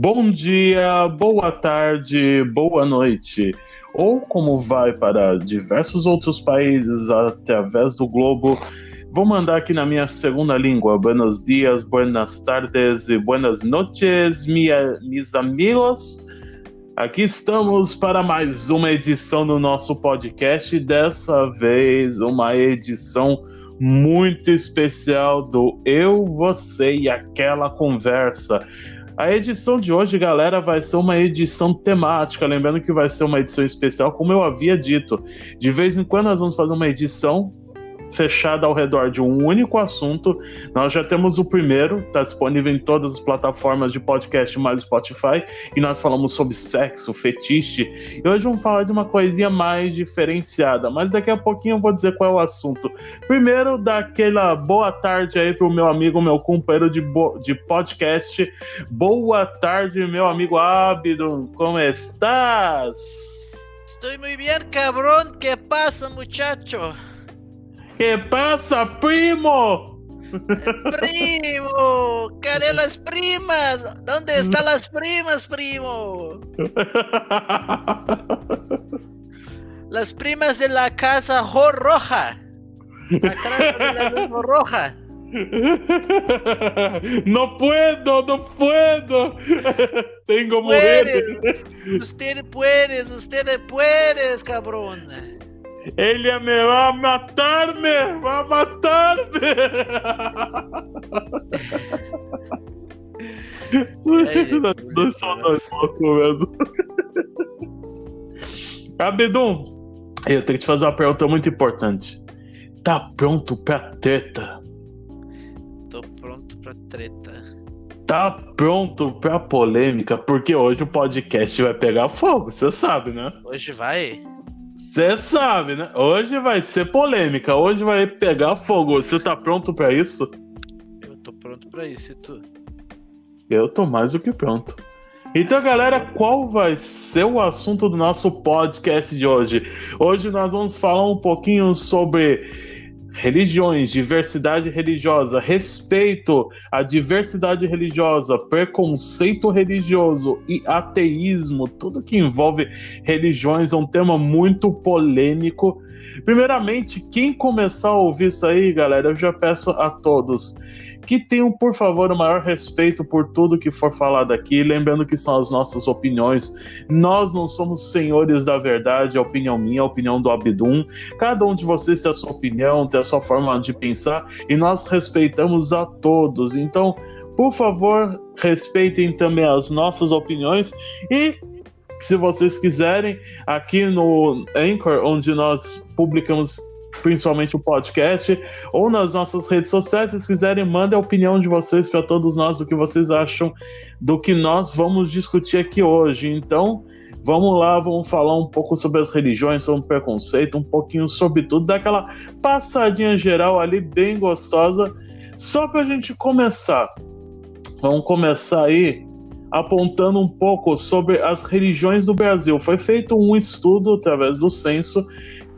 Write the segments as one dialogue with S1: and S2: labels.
S1: Bom dia, boa tarde, boa noite. Ou como vai para diversos outros países através do globo, vou mandar aqui na minha segunda língua. Buenos dias, buenas tardes e buenas noches, minha, mis amigos. Aqui estamos para mais uma edição do nosso podcast. Dessa vez, uma edição muito especial do Eu, Você e Aquela Conversa. A edição de hoje, galera, vai ser uma edição temática. Lembrando que vai ser uma edição especial, como eu havia dito. De vez em quando nós vamos fazer uma edição fechada ao redor de um único assunto. Nós já temos o primeiro, está disponível em todas as plataformas de podcast mais Spotify, e nós falamos sobre sexo, fetiche. E hoje vamos falar de uma coisinha mais diferenciada, mas daqui a pouquinho eu vou dizer qual é o assunto. Primeiro, daquela boa tarde aí pro meu amigo, meu companheiro de, de podcast. Boa tarde, meu amigo Abdon, como estás?
S2: Estou muito bem, cabrón. Que passa, muchacho?
S1: ¿Qué pasa, primo?
S2: Primo, ¿qué las primas? ¿Dónde están las primas, primo? Las primas de la casa roja. La casa de la roja.
S1: No puedo, no puedo. Tengo mujeres.
S2: Usted puedes, usted puedes, cabrón.
S1: Ele me vai matar-me! Vai matar-me! Nós só nós mesmo. Abedum, eu tenho que te fazer uma pergunta muito importante. Tá pronto pra treta?
S2: Tô pronto pra treta.
S1: Tá pronto pra polêmica? Porque hoje o podcast vai pegar fogo, você sabe, né?
S2: Hoje vai?
S1: Você sabe, né? Hoje vai ser polêmica, hoje vai pegar fogo. Você tá pronto para isso?
S2: Eu tô pronto para isso, e tu?
S1: Eu tô mais do que pronto. Então, galera, qual vai ser o assunto do nosso podcast de hoje? Hoje nós vamos falar um pouquinho sobre religiões, diversidade religiosa, respeito à diversidade religiosa, preconceito religioso e ateísmo, tudo que envolve religiões é um tema muito polêmico. Primeiramente, quem começar a ouvir isso aí, galera, eu já peço a todos que tenham, por favor, o maior respeito por tudo que for falado aqui, lembrando que são as nossas opiniões. Nós não somos senhores da verdade, a opinião minha, a opinião do Abdum. Cada um de vocês tem a sua opinião, tem a sua forma de pensar e nós respeitamos a todos. Então, por favor, respeitem também as nossas opiniões e se vocês quiserem, aqui no Anchor, onde nós publicamos principalmente o podcast, ou nas nossas redes sociais. Se quiserem, mandem a opinião de vocês para todos nós, do que vocês acham do que nós vamos discutir aqui hoje. Então, vamos lá, vamos falar um pouco sobre as religiões, sobre o preconceito, um pouquinho sobre tudo, daquela passadinha geral ali, bem gostosa, só para a gente começar. Vamos começar aí apontando um pouco sobre as religiões do Brasil. Foi feito um estudo através do censo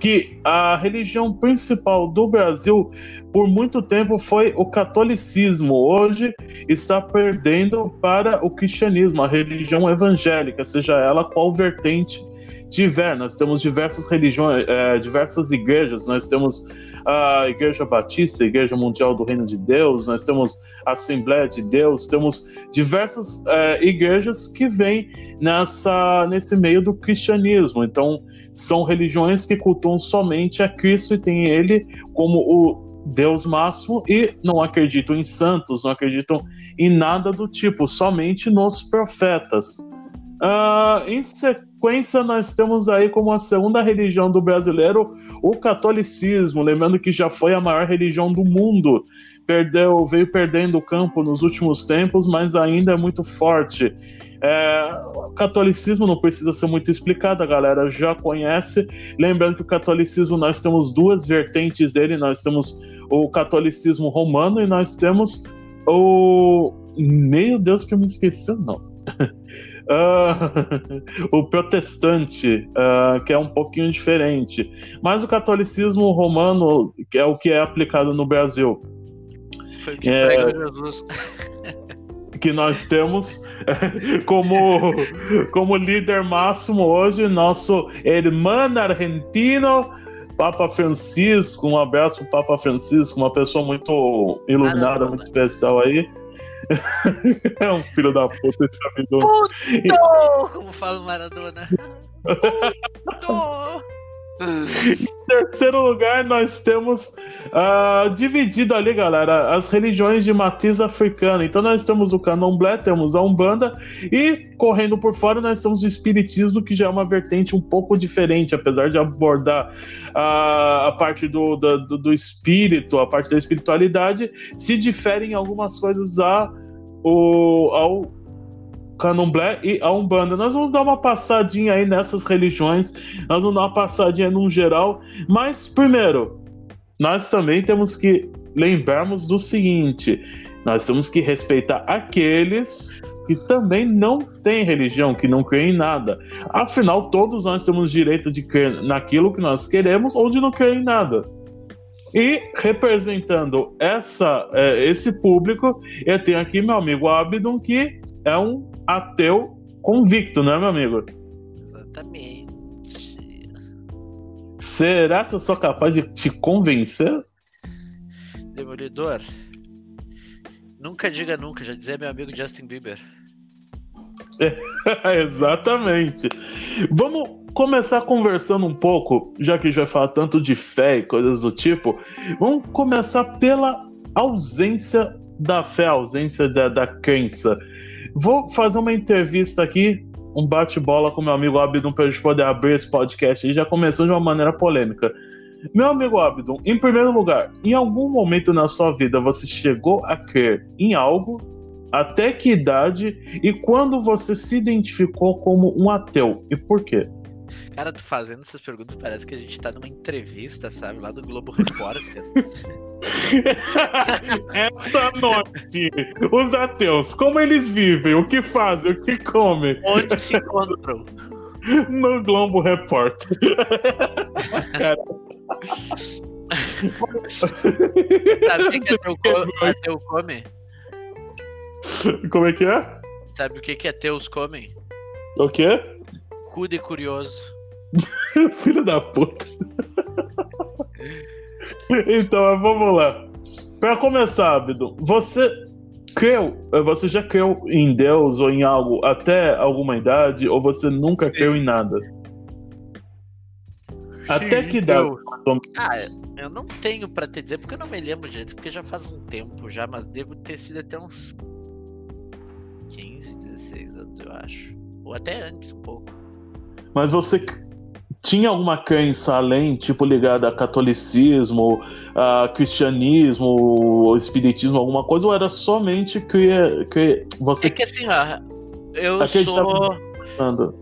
S1: que a religião principal do Brasil por muito tempo foi o catolicismo. Hoje está perdendo para o cristianismo, a religião evangélica, seja ela qual vertente tiver. Nós temos diversas religiões, é, diversas igrejas. Nós temos a Igreja Batista, a Igreja Mundial do Reino de Deus, nós temos a Assembleia de Deus, temos diversas é, igrejas que vêm nessa, nesse meio do cristianismo. Então, são religiões que cultuam somente a Cristo e têm ele como o Deus máximo e não acreditam em santos, não acreditam em nada do tipo, somente nos profetas. Uh, em sequência, nós temos aí como a segunda religião do brasileiro o catolicismo, lembrando que já foi a maior religião do mundo. Perdeu, veio perdendo o campo nos últimos tempos, mas ainda é muito forte. É, o catolicismo não precisa ser muito explicado, a galera já conhece. Lembrando que o catolicismo nós temos duas vertentes dele, nós temos o catolicismo romano e nós temos o. Meu Deus, que eu me esqueci, não. Uh, o protestante, uh, que é um pouquinho diferente. Mas o catolicismo romano, que é o que é aplicado no Brasil.
S2: Foi o que é... Jesus.
S1: que nós temos como, como líder máximo hoje, nosso irmão argentino, Papa Francisco. Um abraço pro Papa Francisco, uma pessoa muito iluminada, muito especial aí. é um filho da puta esse amigo.
S2: Puto! Como fala o Maradona. Puto!
S1: Em terceiro lugar, nós temos uh, dividido ali, galera, as religiões de matriz africana. Então, nós temos o candomblé, temos a umbanda e, correndo por fora, nós temos o espiritismo, que já é uma vertente um pouco diferente, apesar de abordar uh, a parte do, do, do, espírito, a parte da espiritualidade, se difere em algumas coisas a, o, ao candomblé e a umbanda. Nós vamos dar uma passadinha aí nessas religiões, nós vamos dar uma passadinha num geral, mas primeiro, nós também temos que lembrarmos do seguinte: nós temos que respeitar aqueles que também não têm religião, que não creem em nada. Afinal, todos nós temos direito de crer naquilo que nós queremos ou de não crer em nada. E representando essa, é, esse público, eu tenho aqui meu amigo Abdon, que é um ateu convicto, não é, meu amigo?
S2: Exatamente.
S1: Será que eu sou capaz de te convencer?
S2: Demolidor. Nunca diga nunca, já dizia meu amigo Justin Bieber.
S1: Exatamente. Vamos começar conversando um pouco, já que a gente vai falar tanto de fé e coisas do tipo. Vamos começar pela ausência da fé, ausência da, da crença. Vou fazer uma entrevista aqui, um bate-bola com meu amigo Abdon para a gente poder abrir esse podcast e já começou de uma maneira polêmica. Meu amigo Abdon, em primeiro lugar, em algum momento na sua vida você chegou a crer em algo? Até que idade e quando você se identificou como um ateu e por quê?
S2: Cara, tu fazendo essas perguntas parece que a gente tá numa entrevista, sabe? Lá do Globo Repórter.
S1: Essa noite, os ateus, como eles vivem, o que fazem, o que comem?
S2: Onde se encontram?
S1: No Globo Repórter.
S2: Sabe o que, que ateu, co ateu come?
S1: Como é que é?
S2: Sabe o que, que ateus comem?
S1: O quê?
S2: Cu de curioso.
S1: Filho da puta. então, vamos lá. Para começar, Abdo, você creu, você já creu em Deus ou em algo até alguma idade ou você nunca Sim. creu em nada? Até que idade?
S2: Ah, eu não tenho para te dizer porque eu não me lembro, gente, porque já faz um tempo já, mas devo ter sido até uns 15, 16 anos, eu acho. Ou até antes um pouco.
S1: Mas você tinha alguma crença além, tipo ligada a catolicismo, a cristianismo, espiritismo, alguma coisa, ou era somente que, que você.
S2: É que assim, ó, eu sou.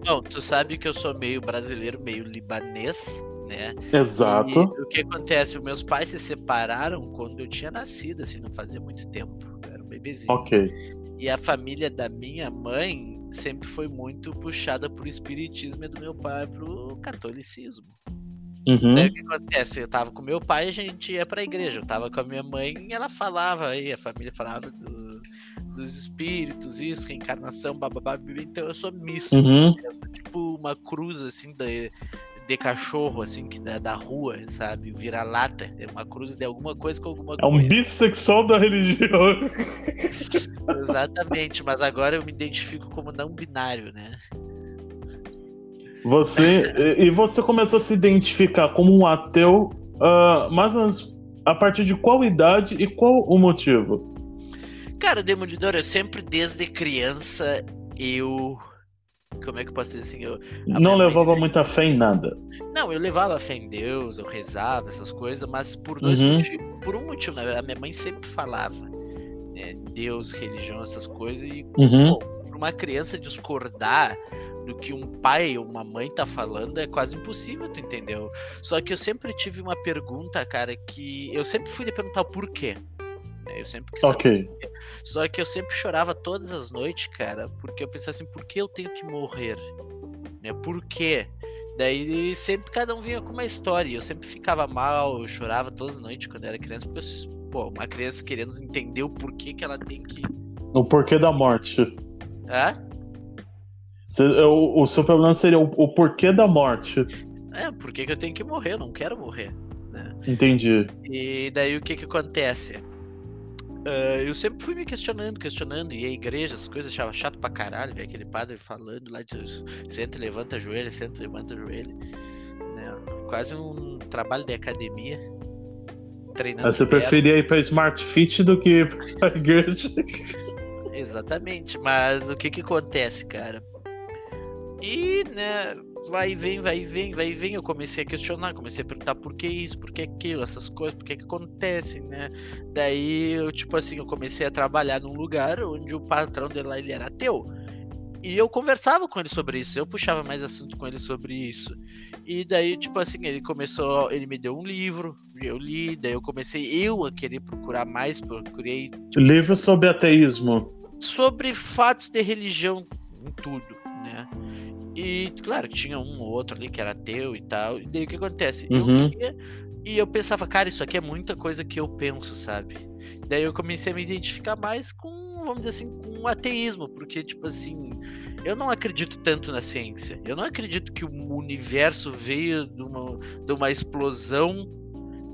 S2: Não, tu sabe que eu sou meio brasileiro, meio libanês, né?
S1: Exato.
S2: E o que acontece? Os meus pais se separaram quando eu tinha nascido, assim, não fazia muito tempo. Eu era um bebezinho.
S1: Ok.
S2: E a família da minha mãe sempre foi muito puxada pro espiritismo e do meu pai pro catolicismo.
S1: Uhum.
S2: Daí o que acontece? Eu tava com meu pai e a gente ia pra igreja. Eu tava com a minha mãe e ela falava aí, a família falava do, dos espíritos, isso, reencarnação, bababá. Então eu sou misto.
S1: Uhum.
S2: Tipo uma cruz, assim, de, de cachorro, assim, que da, da rua, sabe? Vira-lata. É uma cruz de alguma coisa com alguma
S1: coisa. É um bissexual da religião.
S2: Exatamente, mas agora eu me identifico como não binário, né?
S1: Você e você começou a se identificar como um ateu, uh, mais ou menos a partir de qual idade e qual o motivo?
S2: Cara, Demolidor, eu sempre desde criança eu como é que eu posso dizer assim? Eu,
S1: não levava mãe... muita fé em nada.
S2: Não, eu levava fé em Deus, eu rezava, essas coisas, mas por dois uhum. motivos. Por um motivo, né? A minha mãe sempre falava né? Deus, religião, essas coisas, e
S1: uhum.
S2: para uma criança discordar do que um pai ou uma mãe tá falando é quase impossível, tu entendeu? Só que eu sempre tive uma pergunta, cara, que eu sempre fui de perguntar o porquê. Né? Eu sempre quis
S1: Ok.
S2: Só que eu sempre chorava todas as noites, cara, porque eu pensava assim, por que eu tenho que morrer? Né? Por quê? Daí sempre cada um vinha com uma história. Eu sempre ficava mal, eu chorava todas as noites quando eu era criança, porque, pô, uma criança querendo entender o porquê que ela tem que
S1: O porquê da morte.
S2: É?
S1: O, o seu problema seria o, o porquê da morte.
S2: É, por que, que eu tenho que morrer? Eu não quero morrer. Né?
S1: Entendi.
S2: E daí o que que acontece? Uh, eu sempre fui me questionando, questionando, e a igreja, as coisas achava chato pra caralho, ver aquele padre falando lá de senta, levanta joelho, senta, levanta joelho. Né? Quase um trabalho de academia. Treinando.
S1: Você preferia ir pra Smart Fit do que pra igreja?
S2: Exatamente, mas o que que acontece, cara? E, né, vai e vem, vai e vem, vai e vem. Eu comecei a questionar, comecei a perguntar por que isso, por que aquilo, essas coisas, por que que acontecem, né? Daí, eu, tipo assim, eu comecei a trabalhar num lugar onde o patrão dele lá, ele era ateu. E eu conversava com ele sobre isso, eu puxava mais assunto com ele sobre isso. E daí, tipo assim, ele começou, ele me deu um livro, eu li, daí eu comecei eu a querer procurar mais, procurei.
S1: Tipo, livro sobre ateísmo.
S2: Sobre fatos de religião em tudo, né? E claro que tinha um ou outro ali que era ateu e tal. E daí o que acontece?
S1: Uhum.
S2: Eu queria, e eu pensava, cara, isso aqui é muita coisa que eu penso, sabe? Daí eu comecei a me identificar mais com, vamos dizer assim, com o ateísmo, porque, tipo assim, eu não acredito tanto na ciência. Eu não acredito que o universo veio de uma, de uma explosão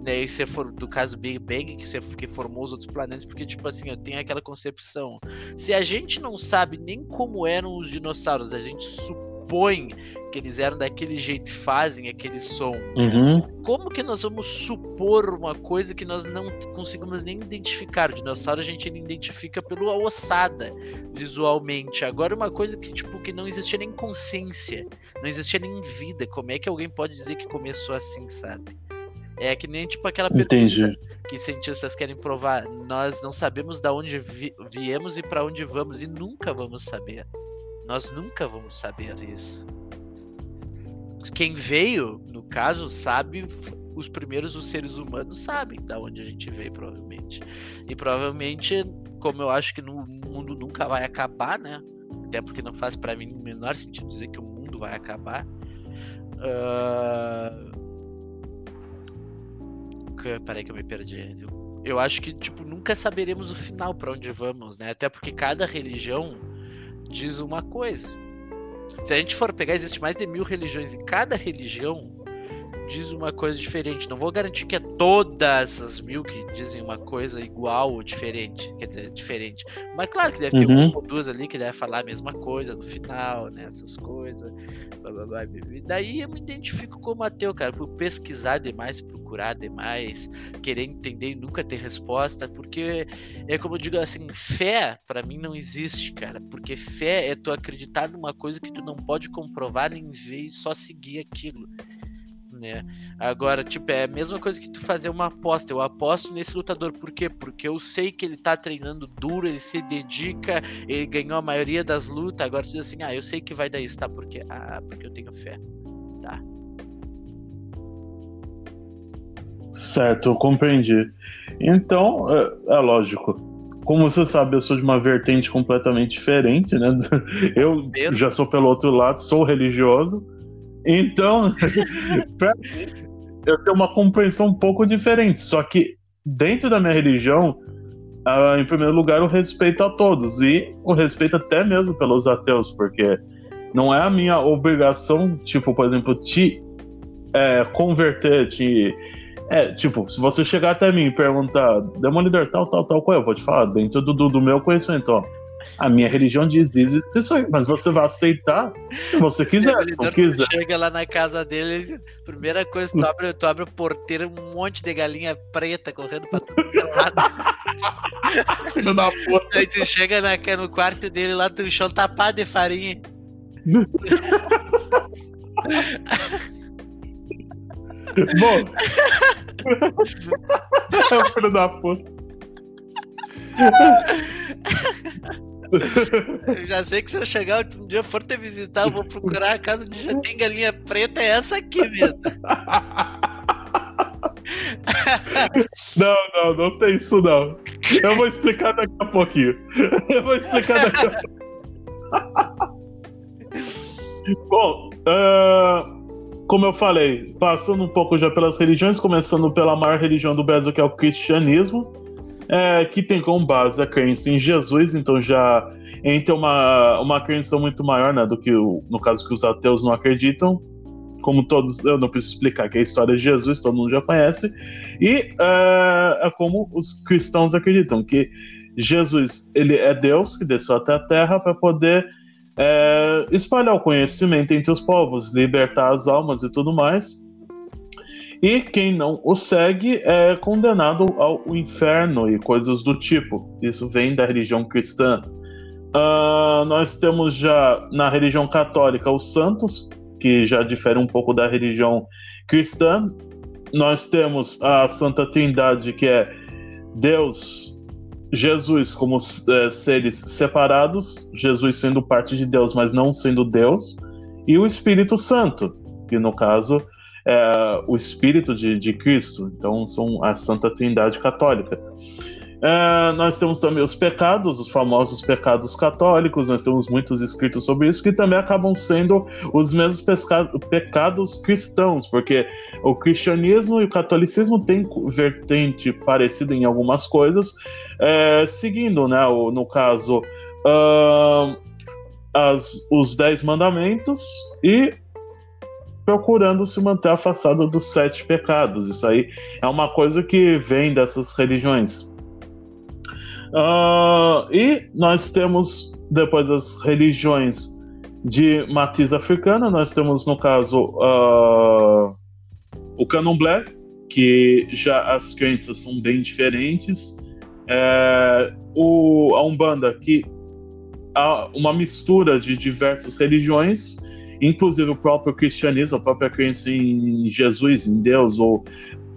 S2: né, e se for do caso Big Bang, que, se, que formou os outros planetas, porque, tipo assim, eu tenho aquela concepção. Se a gente não sabe nem como eram os dinossauros, a gente supõe supõe que eles eram daquele jeito e fazem aquele som.
S1: Uhum.
S2: Como que nós vamos supor uma coisa que nós não conseguimos nem identificar? O dinossauro a gente identifica pela ossada visualmente. Agora uma coisa que tipo que não existia nem consciência, não existia nem vida. Como é que alguém pode dizer que começou assim, sabe? É que nem tipo aquela pergunta
S1: Entendi.
S2: que cientistas querem provar. Nós não sabemos da onde vi viemos e para onde vamos e nunca vamos saber. Nós nunca vamos saber isso. Quem veio, no caso, sabe. Os primeiros os seres humanos sabem da onde a gente veio, provavelmente. E provavelmente, como eu acho que no mundo nunca vai acabar, né? Até porque não faz para mim o menor sentido dizer que o mundo vai acabar. Uh... Peraí que eu me perdi. Eu acho que, tipo, nunca saberemos o final para onde vamos, né? Até porque cada religião diz uma coisa. Se a gente for pegar, existe mais de mil religiões e cada religião diz uma coisa diferente. Não vou garantir que é todas as mil que dizem uma coisa igual ou diferente. Quer dizer, diferente. Mas claro que deve ter
S1: uhum.
S2: uma ou duas ali que deve falar a mesma coisa no final, né? Essas coisas. Blá, blá, blá, e daí eu me identifico como ateu, cara, por pesquisar demais, procurar demais, querer entender e nunca ter resposta. Porque é como eu digo assim, fé para mim não existe, cara. Porque fé é tu acreditar numa coisa que tu não pode comprovar nem ver e só seguir aquilo né? Agora, tipo, é a mesma coisa que tu fazer uma aposta. Eu aposto nesse lutador, por quê? Porque eu sei que ele tá treinando duro, ele se dedica, ele ganhou a maioria das lutas. Agora tu diz assim, ah, eu sei que vai dar isso, tá? Porque, ah, porque eu tenho fé, tá?
S1: Certo, eu compreendi. Então, é, é lógico como você sabe, eu sou de uma vertente completamente diferente, né? Eu já sou pelo outro lado, sou religioso. Então, pra mim, eu tenho uma compreensão um pouco diferente. Só que dentro da minha religião, uh, em primeiro lugar, o respeito a todos e o respeito até mesmo pelos ateus, porque não é a minha obrigação, tipo, por exemplo, te é, converter, te. É, tipo, se você chegar até mim e perguntar, Demolidor, tal, tal, tal, qual é? Eu vou te falar, dentro do, do, do meu conhecimento, ó a minha religião diz isso aí, mas você vai aceitar se você quiser. Se não quiser.
S2: chega lá na casa dele, primeira coisa, tu abre, tu abre o porteiro, um monte de galinha preta correndo pra todo lado.
S1: Filho da puta.
S2: Aí tu chega na, no quarto dele lá, o chão tapado de farinha.
S1: Bom. é o filho da puta.
S2: Eu já sei que se eu chegar um dia for te visitar, eu vou procurar a casa onde já tem galinha preta, é essa aqui mesmo.
S1: Não, não, não tem isso não. Eu vou explicar daqui a pouquinho. Eu vou explicar daqui a pouquinho. Bom, uh, como eu falei, passando um pouco já pelas religiões, começando pela maior religião do Brasil, que é o cristianismo. É, que tem como base a crença em Jesus, então já entra uma, uma crença muito maior né, do que, o, no caso, que os ateus não acreditam. Como todos, eu não preciso explicar que é a história de Jesus, todo mundo já conhece. E é, é como os cristãos acreditam, que Jesus ele é Deus que desceu até a terra para poder é, espalhar o conhecimento entre os povos, libertar as almas e tudo mais. E quem não o segue é condenado ao inferno e coisas do tipo. Isso vem da religião cristã. Uh, nós temos já na religião católica os santos, que já difere um pouco da religião cristã. Nós temos a Santa Trindade, que é Deus, Jesus como é, seres separados, Jesus sendo parte de Deus, mas não sendo Deus, e o Espírito Santo, que no caso é o Espírito de, de Cristo. Então, são a Santa Trindade Católica. É, nós temos também os pecados, os famosos pecados católicos, nós temos muitos escritos sobre isso, que também acabam sendo os mesmos pecados cristãos, porque o cristianismo e o catolicismo têm vertente parecida em algumas coisas, é, seguindo, né, o, no caso, uh, as, os Dez Mandamentos e procurando se manter afastado dos sete pecados. Isso aí é uma coisa que vem dessas religiões. Uh, e nós temos, depois das religiões de matriz africana, nós temos, no caso, uh, o candomblé, que já as crenças são bem diferentes. É, o, a Umbanda, que há uma mistura de diversas religiões, inclusive o próprio cristianismo, a própria crença em Jesus, em Deus, ou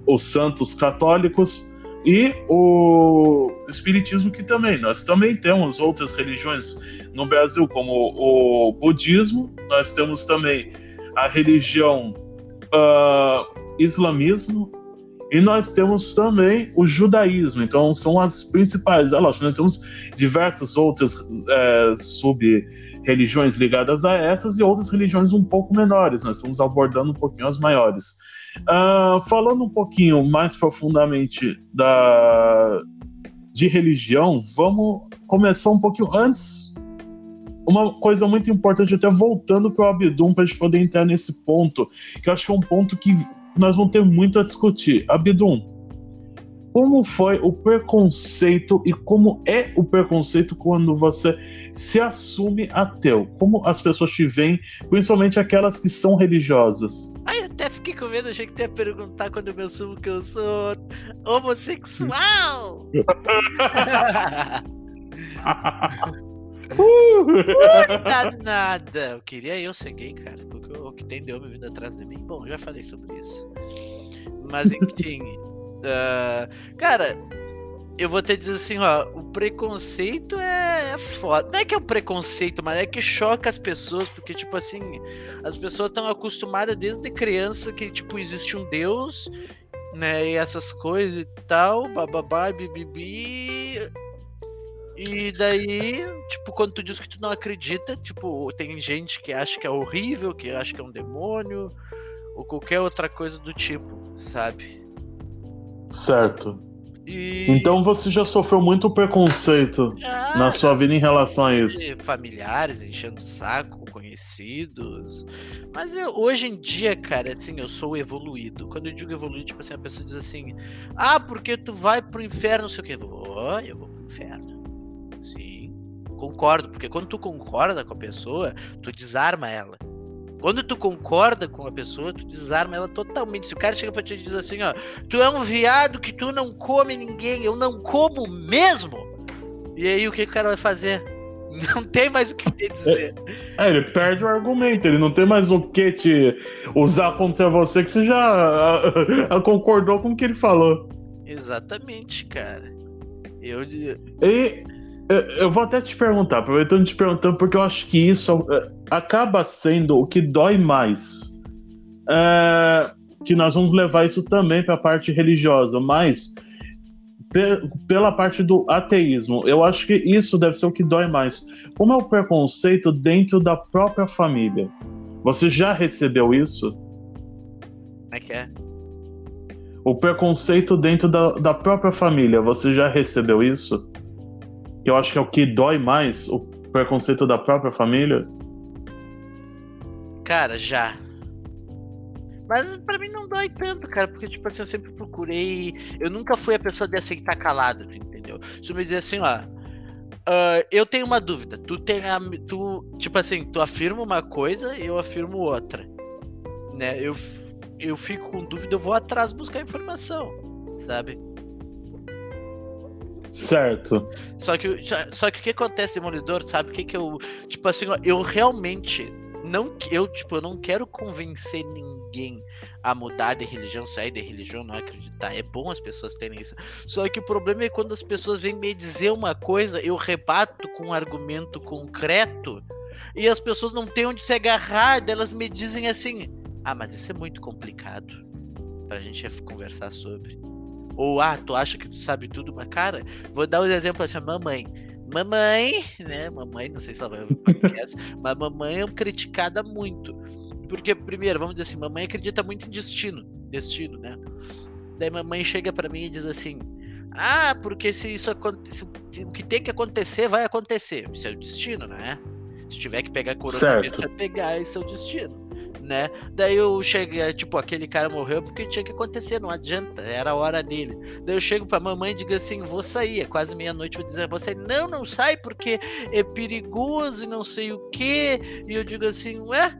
S1: os santos católicos e o espiritismo que também. Nós também temos outras religiões no Brasil como o budismo nós temos também a religião uh, islamismo e nós temos também o judaísmo. Então são as principais. É nós temos diversas outras é, sub religiões ligadas a essas e outras religiões um pouco menores nós estamos abordando um pouquinho as maiores Uh, falando um pouquinho mais profundamente da, de religião, vamos começar um pouquinho antes. Uma coisa muito importante, até voltando para o Abdum, para a gente poder entrar nesse ponto, que eu acho que é um ponto que nós vamos ter muito a discutir. Abdum, como foi o preconceito e como é o preconceito quando você se assume ateu? Como as pessoas te veem, principalmente aquelas que são religiosas?
S2: Ai, até fiquei com medo, achei que tu ia perguntar quando eu me assumo que eu sou homossexual. uh, nada. Eu queria eu ser gay, cara. Porque o que tem de homem vindo atrás de mim. Bom, já falei sobre isso. Mas enfim. Uh, cara, eu vou te dizer assim, ó, o preconceito é, é foda. Não é que é um preconceito, mas é que choca as pessoas, porque, tipo assim, as pessoas estão acostumadas desde criança que, tipo, existe um Deus, né, e essas coisas e tal, bababá, bibibi. E daí, tipo, quando tu diz que tu não acredita, tipo, tem gente que acha que é horrível, que acha que é um demônio, ou qualquer outra coisa do tipo, sabe?
S1: Certo. E... Então você já sofreu muito preconceito já, na sua vida em relação a isso.
S2: Familiares enchendo o saco, conhecidos. Mas eu, hoje em dia, cara, assim, eu sou evoluído. Quando eu digo evoluído, tipo assim, a pessoa diz assim: Ah, porque tu vai pro inferno, não sei o que. Eu vou, eu vou pro inferno. Sim. Concordo, porque quando tu concorda com a pessoa, tu desarma ela. Quando tu concorda com a pessoa, tu desarma ela totalmente. Se o cara chega pra ti e diz assim, ó, tu é um viado que tu não come ninguém, eu não como mesmo. E aí o que, que o cara vai fazer? Não tem mais o que te dizer.
S1: É, ele perde o argumento, ele não tem mais o que te usar contra você, que você já a, a, a concordou com o que ele falou.
S2: Exatamente, cara. Eu.
S1: E eu vou até te perguntar, aproveitando te perguntando, porque eu acho que isso é, acaba sendo o que dói mais. É, que nós vamos levar isso também para a parte religiosa, mas pe pela parte do ateísmo, eu acho que isso deve ser o que dói mais. Como é o preconceito dentro da própria família? Você já recebeu isso?
S2: Como é que é?
S1: O preconceito dentro da, da própria família, você já recebeu isso? Que eu acho que é o que dói mais, o preconceito da própria família?
S2: Cara, já. Mas pra mim não dói tanto, cara, porque, tipo assim, eu sempre procurei. Eu nunca fui a pessoa de aceitar calado, entendeu? Se eu me dizer assim, ó. Uh, eu tenho uma dúvida. Tu tem a. Tu, tipo assim, tu afirma uma coisa e eu afirmo outra. Né? Eu, eu fico com dúvida, eu vou atrás buscar informação, sabe?
S1: Certo.
S2: Só que, só que o que acontece, Demolidor, sabe? O que que eu. Tipo assim, eu realmente não eu tipo eu não quero convencer ninguém a mudar de religião sair de religião não acreditar. É bom as pessoas terem isso. Só que o problema é quando as pessoas vêm me dizer uma coisa eu rebato com um argumento concreto e as pessoas não têm onde se agarrar elas me dizem assim ah mas isso é muito complicado pra gente conversar sobre. Ou ah tu acha que tu sabe tudo? Mas cara vou dar um exemplo assim mamãe Mamãe, né? Mamãe, não sei se ela vai ouvir o podcast, mas mamãe é criticada muito. Porque, primeiro, vamos dizer assim, mamãe acredita muito em destino. Destino, né? Daí mamãe chega para mim e diz assim: Ah, porque se isso acontecer, o que tem que acontecer, vai acontecer. Isso é o destino, né? Se tiver que pegar coronavírus, vai pegar, esse é o destino né? Daí eu cheguei, é, tipo, aquele cara morreu porque tinha que acontecer, não adianta, era a hora dele. Daí eu chego pra mamãe e digo assim: vou sair, é quase meia-noite, vou dizer, você não, não sai porque é perigoso e não sei o que. E eu digo assim, ué,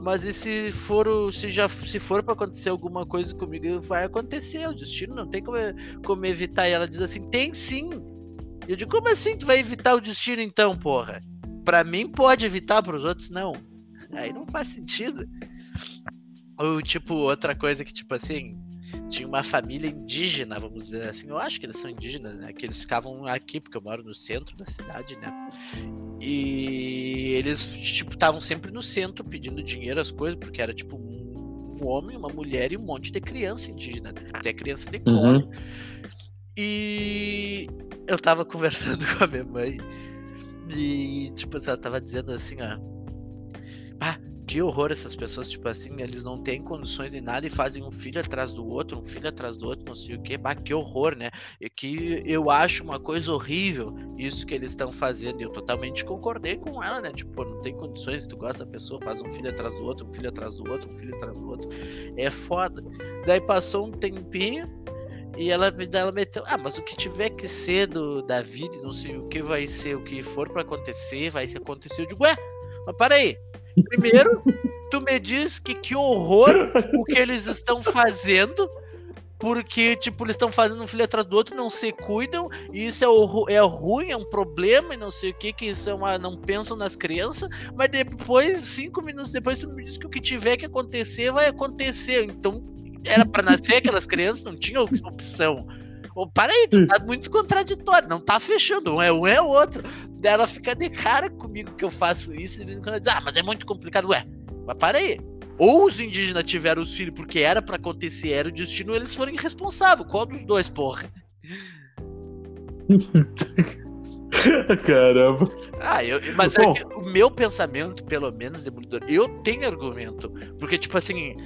S2: mas e se for se já se for para acontecer alguma coisa comigo vai acontecer o destino não tem como, como evitar e ela diz assim tem sim eu digo como assim tu vai evitar o destino então porra para mim pode evitar para os outros não Aí não faz sentido. Ou, tipo, outra coisa que, tipo assim, tinha uma família indígena, vamos dizer assim. Eu acho que eles são indígenas, né? Que eles ficavam aqui, porque eu moro no centro da cidade, né? E eles, tipo, estavam sempre no centro pedindo dinheiro, as coisas, porque era, tipo, um homem, uma mulher e um monte de criança indígena, né? até criança de cor. Uhum. E eu tava conversando com a minha mãe e, tipo, ela tava dizendo assim, ó ah, que horror essas pessoas, tipo assim, eles não têm condições de nada e fazem um filho atrás do outro, um filho atrás do outro, não sei o que, bah, que horror, né? E que eu acho uma coisa horrível isso que eles estão fazendo. Eu totalmente concordei com ela, né? Tipo, não tem condições, tu gosta da pessoa, faz um filho atrás do outro, um filho atrás do outro, um filho atrás do outro. É foda. Daí passou um tempinho. E ela, ela meteu, ah, mas o que tiver que ser do, da vida, não sei o que vai ser, o que for para acontecer, vai acontecer. Eu digo, ué, mas para aí, Primeiro, tu me diz que que horror o que eles estão fazendo, porque, tipo, eles estão fazendo um filho atrás do outro, não se cuidam, e isso é, é ruim, é um problema, e não sei o que, que isso é uma. não pensam nas crianças, mas depois, cinco minutos depois, tu me diz que o que tiver que acontecer vai acontecer. Então, era para nascer aquelas crianças, não tinha opção. Oh, para aí, tu tá muito contraditório, não tá fechando, um é um é o outro. Daí ela fica de cara comigo que eu faço isso e quando diz, ah, mas é muito complicado. Ué, mas para aí. Ou os indígenas tiveram os filhos porque era para acontecer, era o destino, eles foram irresponsáveis. Qual dos dois, porra?
S1: Caramba.
S2: Ah, eu, mas é o meu pensamento, pelo menos, Demolidor, eu tenho argumento. Porque, tipo assim,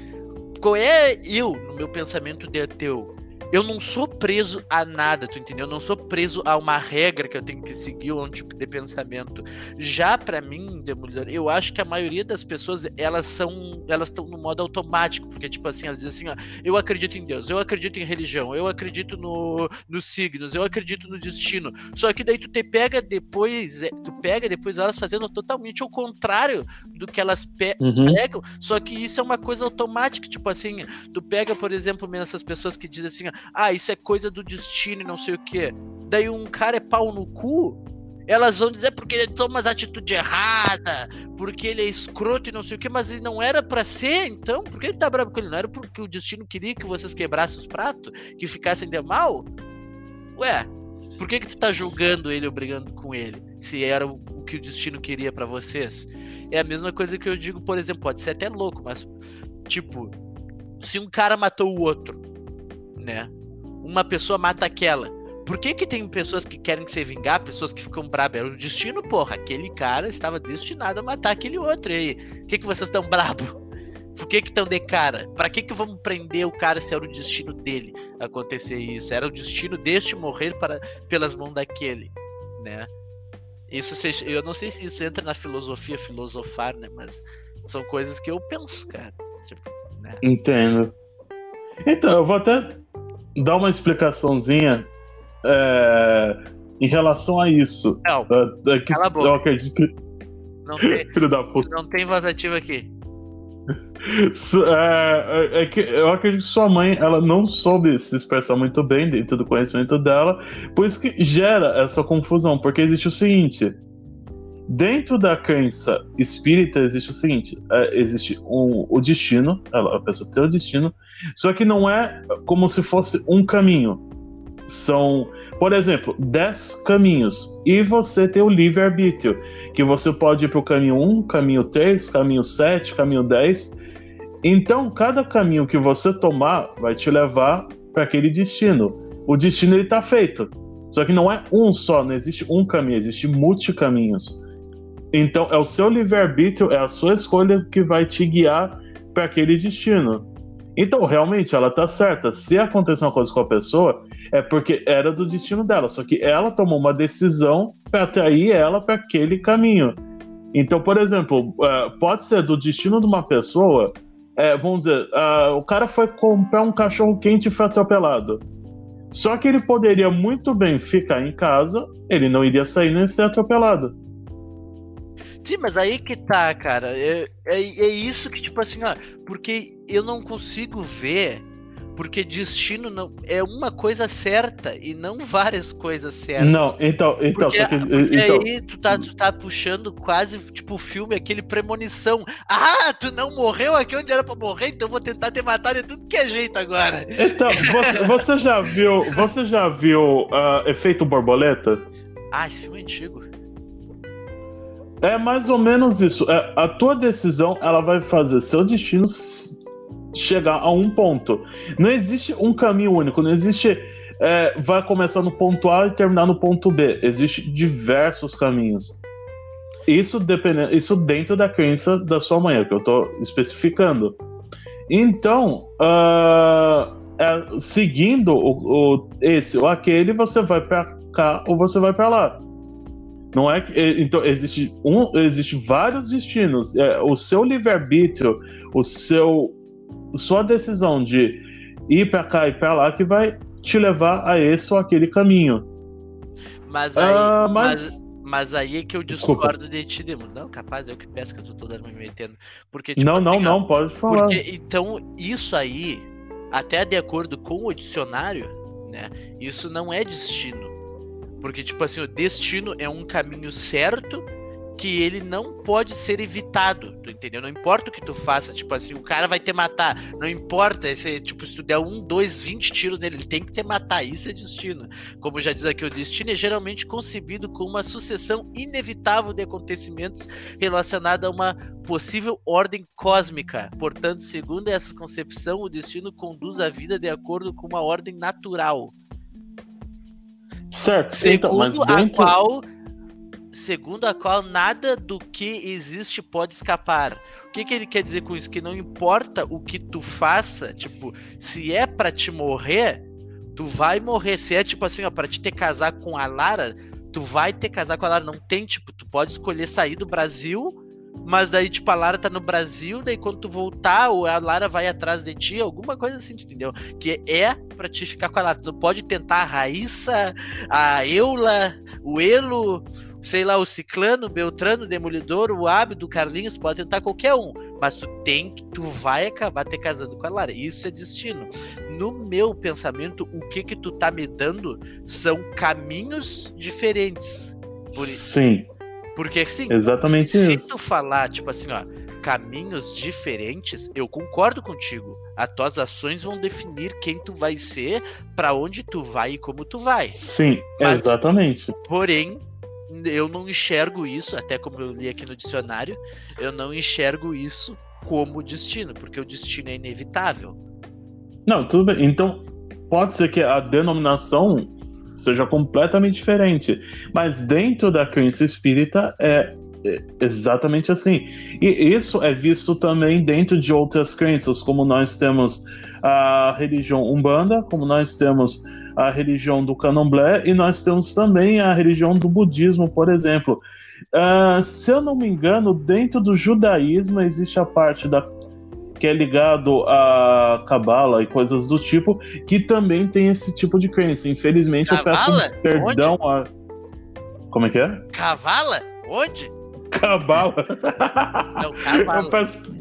S2: qual é eu, no meu pensamento de ateu? Eu não sou preso a nada, tu entendeu? Eu não sou preso a uma regra que eu tenho que seguir ou um tipo de pensamento. Já para mim, Demolidor, eu acho que a maioria das pessoas, elas são, elas estão no modo automático, porque tipo assim, elas dizem assim, ó, eu acredito em Deus, eu acredito em religião, eu acredito no, nos signos, eu acredito no destino. Só que daí tu te pega depois, é, tu pega depois elas fazendo totalmente o contrário do que elas pe uhum. pegam, só que isso é uma coisa automática, tipo assim, tu pega, por exemplo, essas pessoas que dizem assim, ah, isso é coisa do destino e não sei o que. Daí um cara é pau no cu, elas vão dizer porque ele toma as atitudes erradas, porque ele é escroto e não sei o que, mas não era para ser, então? Por que ele tá bravo com ele? Não era porque o destino queria que vocês quebrassem os pratos, que ficassem de mal? Ué, por que que tu tá julgando ele brigando com ele? Se era o que o destino queria para vocês? É a mesma coisa que eu digo, por exemplo, pode ser até louco, mas tipo, se um cara matou o outro, né? uma pessoa mata aquela. Por que, que tem pessoas que querem se vingar, pessoas que ficam bravas? É o destino, porra. Aquele cara estava destinado a matar aquele outro. E aí, o que, que vocês estão bravos? Por que que tão de cara? Pra que que vamos prender o cara se era o destino dele acontecer isso? Era o destino deste morrer para, pelas mãos daquele, né? Isso eu não sei se isso entra na filosofia filosofar, né? Mas são coisas que eu penso, cara. Tipo,
S1: né? Entendo. Então, eu vou até dar uma explicaçãozinha é, em relação a isso.
S2: Não,
S1: é, é que,
S2: cala a boca.
S1: Eu acredito que...
S2: Não tem, da. Não tem voz ativa aqui.
S1: É, é, é, que eu acredito que sua mãe ela não soube se expressar muito bem dentro do conhecimento dela, por isso que gera essa confusão, porque existe o seguinte: dentro da crença espírita existe o seguinte: é, existe um, o destino, ela, a pessoa tem o destino, só que não é como se fosse um caminho. São, por exemplo, 10 caminhos e você tem o livre-arbítrio, que você pode ir para o caminho 1, caminho 3, caminho 7, caminho 10 então, cada caminho que você tomar vai te levar para aquele destino. O destino está feito. Só que não é um só, não existe um caminho, existe multicaminhos. Então, é o seu livre-arbítrio, é a sua escolha que vai te guiar para aquele destino. Então, realmente, ela tá certa. Se acontecer uma coisa com a pessoa, é porque era do destino dela. Só que ela tomou uma decisão para atrair ela para aquele caminho. Então, por exemplo, é, pode ser do destino de uma pessoa é, vamos dizer, uh, o cara foi comprar um cachorro quente e foi atropelado. Só que ele poderia muito bem ficar em casa, ele não iria sair nem ser atropelado.
S2: Sim, mas aí que tá, cara. É, é, é isso que, tipo assim, ó, porque eu não consigo ver porque destino não é uma coisa certa e não várias coisas certas.
S1: Não, então, então,
S2: porque, que, porque então... aí tu tá, tu tá puxando quase tipo o filme aquele premonição. Ah, tu não morreu aqui onde era para morrer, então vou tentar te matar de tudo que é jeito agora.
S1: Então, você, você já viu, você já viu uh, Efeito Borboleta?
S2: Ah, esse filme é antigo.
S1: É mais ou menos isso. É, a tua decisão, ela vai fazer seu destino chegar a um ponto. Não existe um caminho único, não existe. É, vai começar no ponto A e terminar no ponto B. Existem diversos caminhos. Isso, dependendo, isso dentro da crença da sua mãe, é que eu estou especificando. Então, uh, é, seguindo o, o, esse ou aquele, você vai para cá ou você vai para lá. Não é que, é, então existe um, existe vários destinos. É, o seu livre arbítrio, o seu sua decisão de ir para cá e para lá que vai te levar a esse ou aquele caminho.
S2: Mas aí, uh, mas... mas... Mas aí é que eu discordo Desculpa. de ti, Demo. Não, capaz, eu que peço que eu tô toda me metendo. Porque,
S1: tipo, não, não, assim, não, pode falar.
S2: Porque, então, isso aí, até de acordo com o dicionário, né? Isso não é destino. Porque, tipo assim, o destino é um caminho certo que ele não pode ser evitado, tu entendeu? Não importa o que tu faça, tipo assim, o cara vai te matar, não importa, esse, tipo, se tu der um, dois, vinte tiros nele, ele tem que te matar, isso é destino. Como já diz aqui, o destino é geralmente concebido como uma sucessão inevitável de acontecimentos relacionada a uma possível ordem cósmica. Portanto, segundo essa concepção, o destino conduz a vida de acordo com uma ordem natural.
S1: Certo,
S2: segundo então, mas dentro... a qual segundo a qual nada do que existe pode escapar. O que, que ele quer dizer com isso? Que não importa o que tu faça, tipo, se é para te morrer, tu vai morrer. Se é tipo assim, ó, pra te ter casar com a Lara, tu vai ter casar com a Lara. Não tem, tipo, tu pode escolher sair do Brasil, mas daí, tipo, a Lara tá no Brasil, daí quando tu voltar, ou a Lara vai atrás de ti, alguma coisa assim, entendeu? Que é pra te ficar com a Lara. Tu pode tentar a Raíssa, a Eula, o Elo, sei lá, o Ciclano, o Beltrano, o Demolidor, o Ábido, o Carlinhos, pode tentar qualquer um. Mas tu tem tu vai acabar te casando com a Lara. Isso é destino. No meu pensamento, o que que tu tá me dando são caminhos diferentes.
S1: Por... Sim.
S2: Porque assim,
S1: exatamente
S2: se
S1: isso.
S2: tu falar, tipo assim, ó, caminhos diferentes, eu concordo contigo. As tuas ações vão definir quem tu vai ser, para onde tu vai e como tu vai.
S1: Sim, Mas, exatamente.
S2: Porém, eu não enxergo isso, até como eu li aqui no dicionário, eu não enxergo isso como destino, porque o destino é inevitável.
S1: Não, tudo bem. Então, pode ser que a denominação seja completamente diferente, mas dentro da crença espírita é é exatamente assim. E isso é visto também dentro de outras crenças, como nós temos a religião Umbanda, como nós temos a religião do Candomblé e nós temos também a religião do budismo, por exemplo. Uh, se eu não me engano, dentro do judaísmo existe a parte da que é ligado a cabala e coisas do tipo, que também tem esse tipo de crença. Infelizmente, Cavala? eu peço perdão Onde? a. Como é que é?
S2: Cavala? Onde?
S1: Cabala. Não, cavala. Eu peço,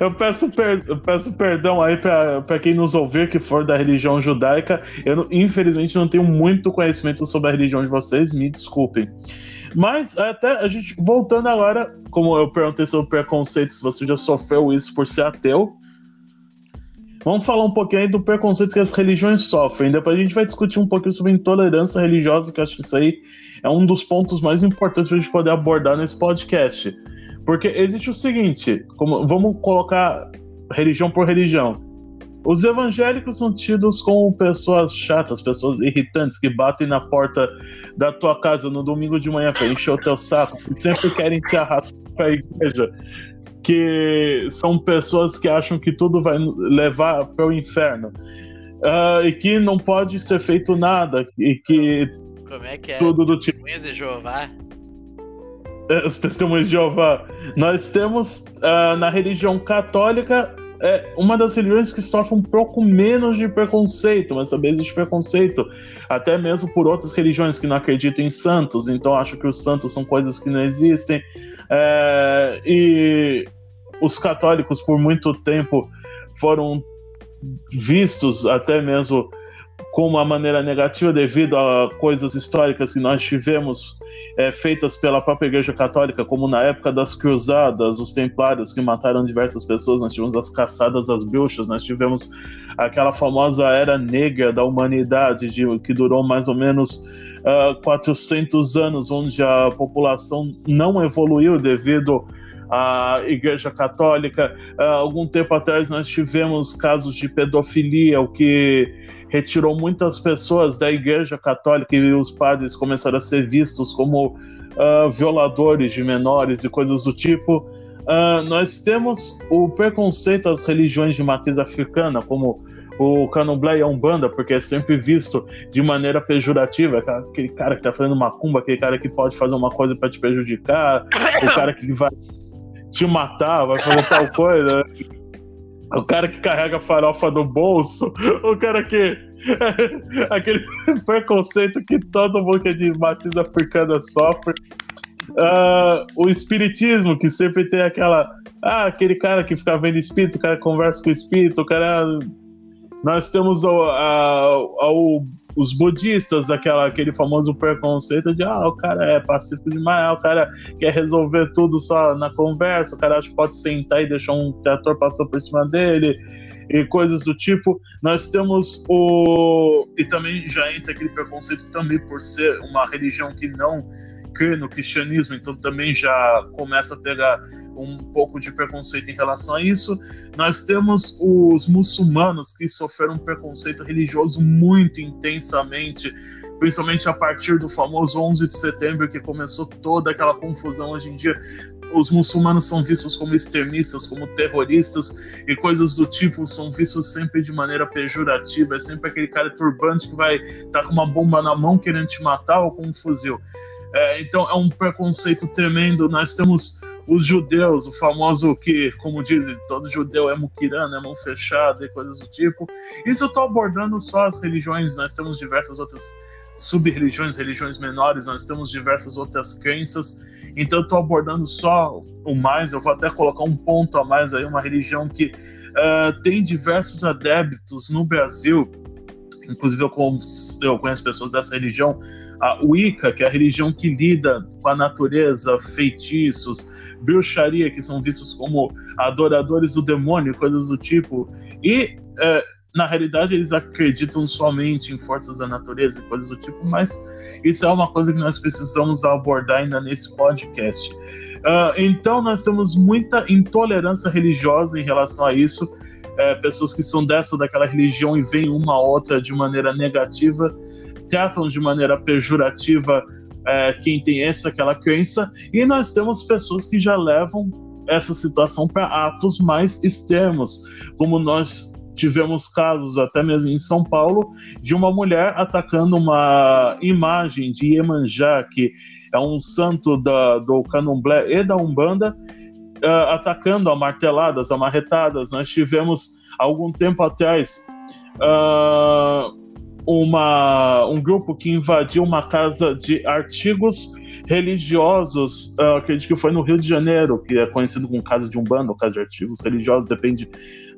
S1: eu peço, per... eu peço perdão aí para quem nos ouvir que for da religião judaica. Eu, infelizmente, não tenho muito conhecimento sobre a religião de vocês, me desculpem. Mas até a gente, voltando agora, como eu perguntei sobre preconceito, se você já sofreu isso por ser ateu. Vamos falar um pouquinho aí do preconceito que as religiões sofrem. Depois a gente vai discutir um pouquinho sobre intolerância religiosa, que eu acho que isso aí é um dos pontos mais importantes para a gente poder abordar nesse podcast. Porque existe o seguinte, como, vamos colocar religião por religião. Os evangélicos são tidos como pessoas chatas, pessoas irritantes que batem na porta da tua casa no domingo de manhã para encher o teu saco, que sempre querem te arrastar para a igreja, que são pessoas que acham que tudo vai levar para o inferno. Uh, e que não pode ser feito nada e que
S2: como é que é?
S1: Tudo do tipo.
S2: de Jeová?
S1: É, os testemunhos de Jeová. Nós temos uh, na religião católica é uma das religiões que sofre um pouco menos de preconceito, mas também existe preconceito, até mesmo por outras religiões que não acreditam em santos, então acho que os santos são coisas que não existem. É, e os católicos, por muito tempo, foram vistos até mesmo com uma maneira negativa devido a coisas históricas que nós tivemos é, feitas pela própria Igreja Católica, como na época das Cruzadas, os Templários que mataram diversas pessoas, nós tivemos as caçadas às bruxas, nós tivemos aquela famosa Era Negra da humanidade, de, que durou mais ou menos uh, ah, 400 anos, onde a população não evoluiu devido à Igreja Católica. Uh, algum tempo atrás nós tivemos casos de pedofilia, o que retirou muitas pessoas da Igreja Católica e os padres começaram a ser vistos como uh, violadores de menores e coisas do tipo. Uh, nós temos o preconceito às religiões de matriz africana, como o candomblé e a umbanda, porque é sempre visto de maneira pejorativa, aquele cara que tá fazendo macumba, aquele cara que pode fazer uma coisa para te prejudicar, o cara que vai te matar, vai fazer tal coisa. O cara que carrega a farofa no bolso, o cara que. aquele preconceito que todo mundo que é de matriz africana sofre. Uh, o espiritismo, que sempre tem aquela. Ah, aquele cara que fica vendo espírito, o cara conversa com o espírito, o cara. Nós temos o, a, o os budistas, aquela, aquele famoso preconceito de ah, o cara é pacífico demais, ah, o cara quer resolver tudo só na conversa, o cara acha que pode sentar e deixar um trator passar por cima dele e coisas do tipo. Nós temos o. E também já entra aquele preconceito também por ser uma religião que não no cristianismo, então também já começa a pegar um pouco de preconceito em relação a isso. Nós temos os muçulmanos que sofreram um preconceito religioso muito intensamente, principalmente a partir do famoso 11 de setembro, que começou toda aquela confusão hoje em dia. Os muçulmanos são vistos como extremistas, como terroristas e coisas do tipo, são vistos sempre de maneira pejorativa. É sempre aquele cara turbante que vai estar tá com uma bomba na mão querendo te matar ou com um fuzil. É, então é um preconceito tremendo. Nós temos os judeus, o famoso que, como dizem, todo judeu é muquirana, é mão fechada e coisas do tipo. Isso eu estou abordando só as religiões, nós temos diversas outras sub-religiões, religiões menores, nós temos diversas outras crenças, então eu estou abordando só o mais, eu vou até colocar um ponto a mais aí, uma religião que uh, tem diversos adeptos no Brasil, inclusive eu, eu conheço pessoas dessa religião, a Wicca, que é a religião que lida com a natureza, feitiços, bruxaria, que são vistos como adoradores do demônio, coisas do tipo. E, é, na realidade, eles acreditam somente em forças da natureza e coisas do tipo, mas isso é uma coisa que nós precisamos abordar ainda nesse podcast. Uh, então, nós temos muita intolerância religiosa em relação a isso. É, pessoas que são dessa ou daquela religião e veem uma outra de maneira negativa, tratam de maneira pejorativa é, quem tem essa aquela crença, e nós temos pessoas que já levam essa situação para atos mais extremos, como nós tivemos casos até mesmo em São Paulo de uma mulher atacando uma imagem de Iemanjá, que é um santo da, do Candomblé e da Umbanda, uh, atacando a marteladas, a marretadas. Nós tivemos algum tempo atrás uh, uma, um grupo que invadiu uma casa de artigos religiosos, uh, acredito que foi no Rio de Janeiro, que é conhecido como casa de Umbanda ou casa de artigos religiosos, depende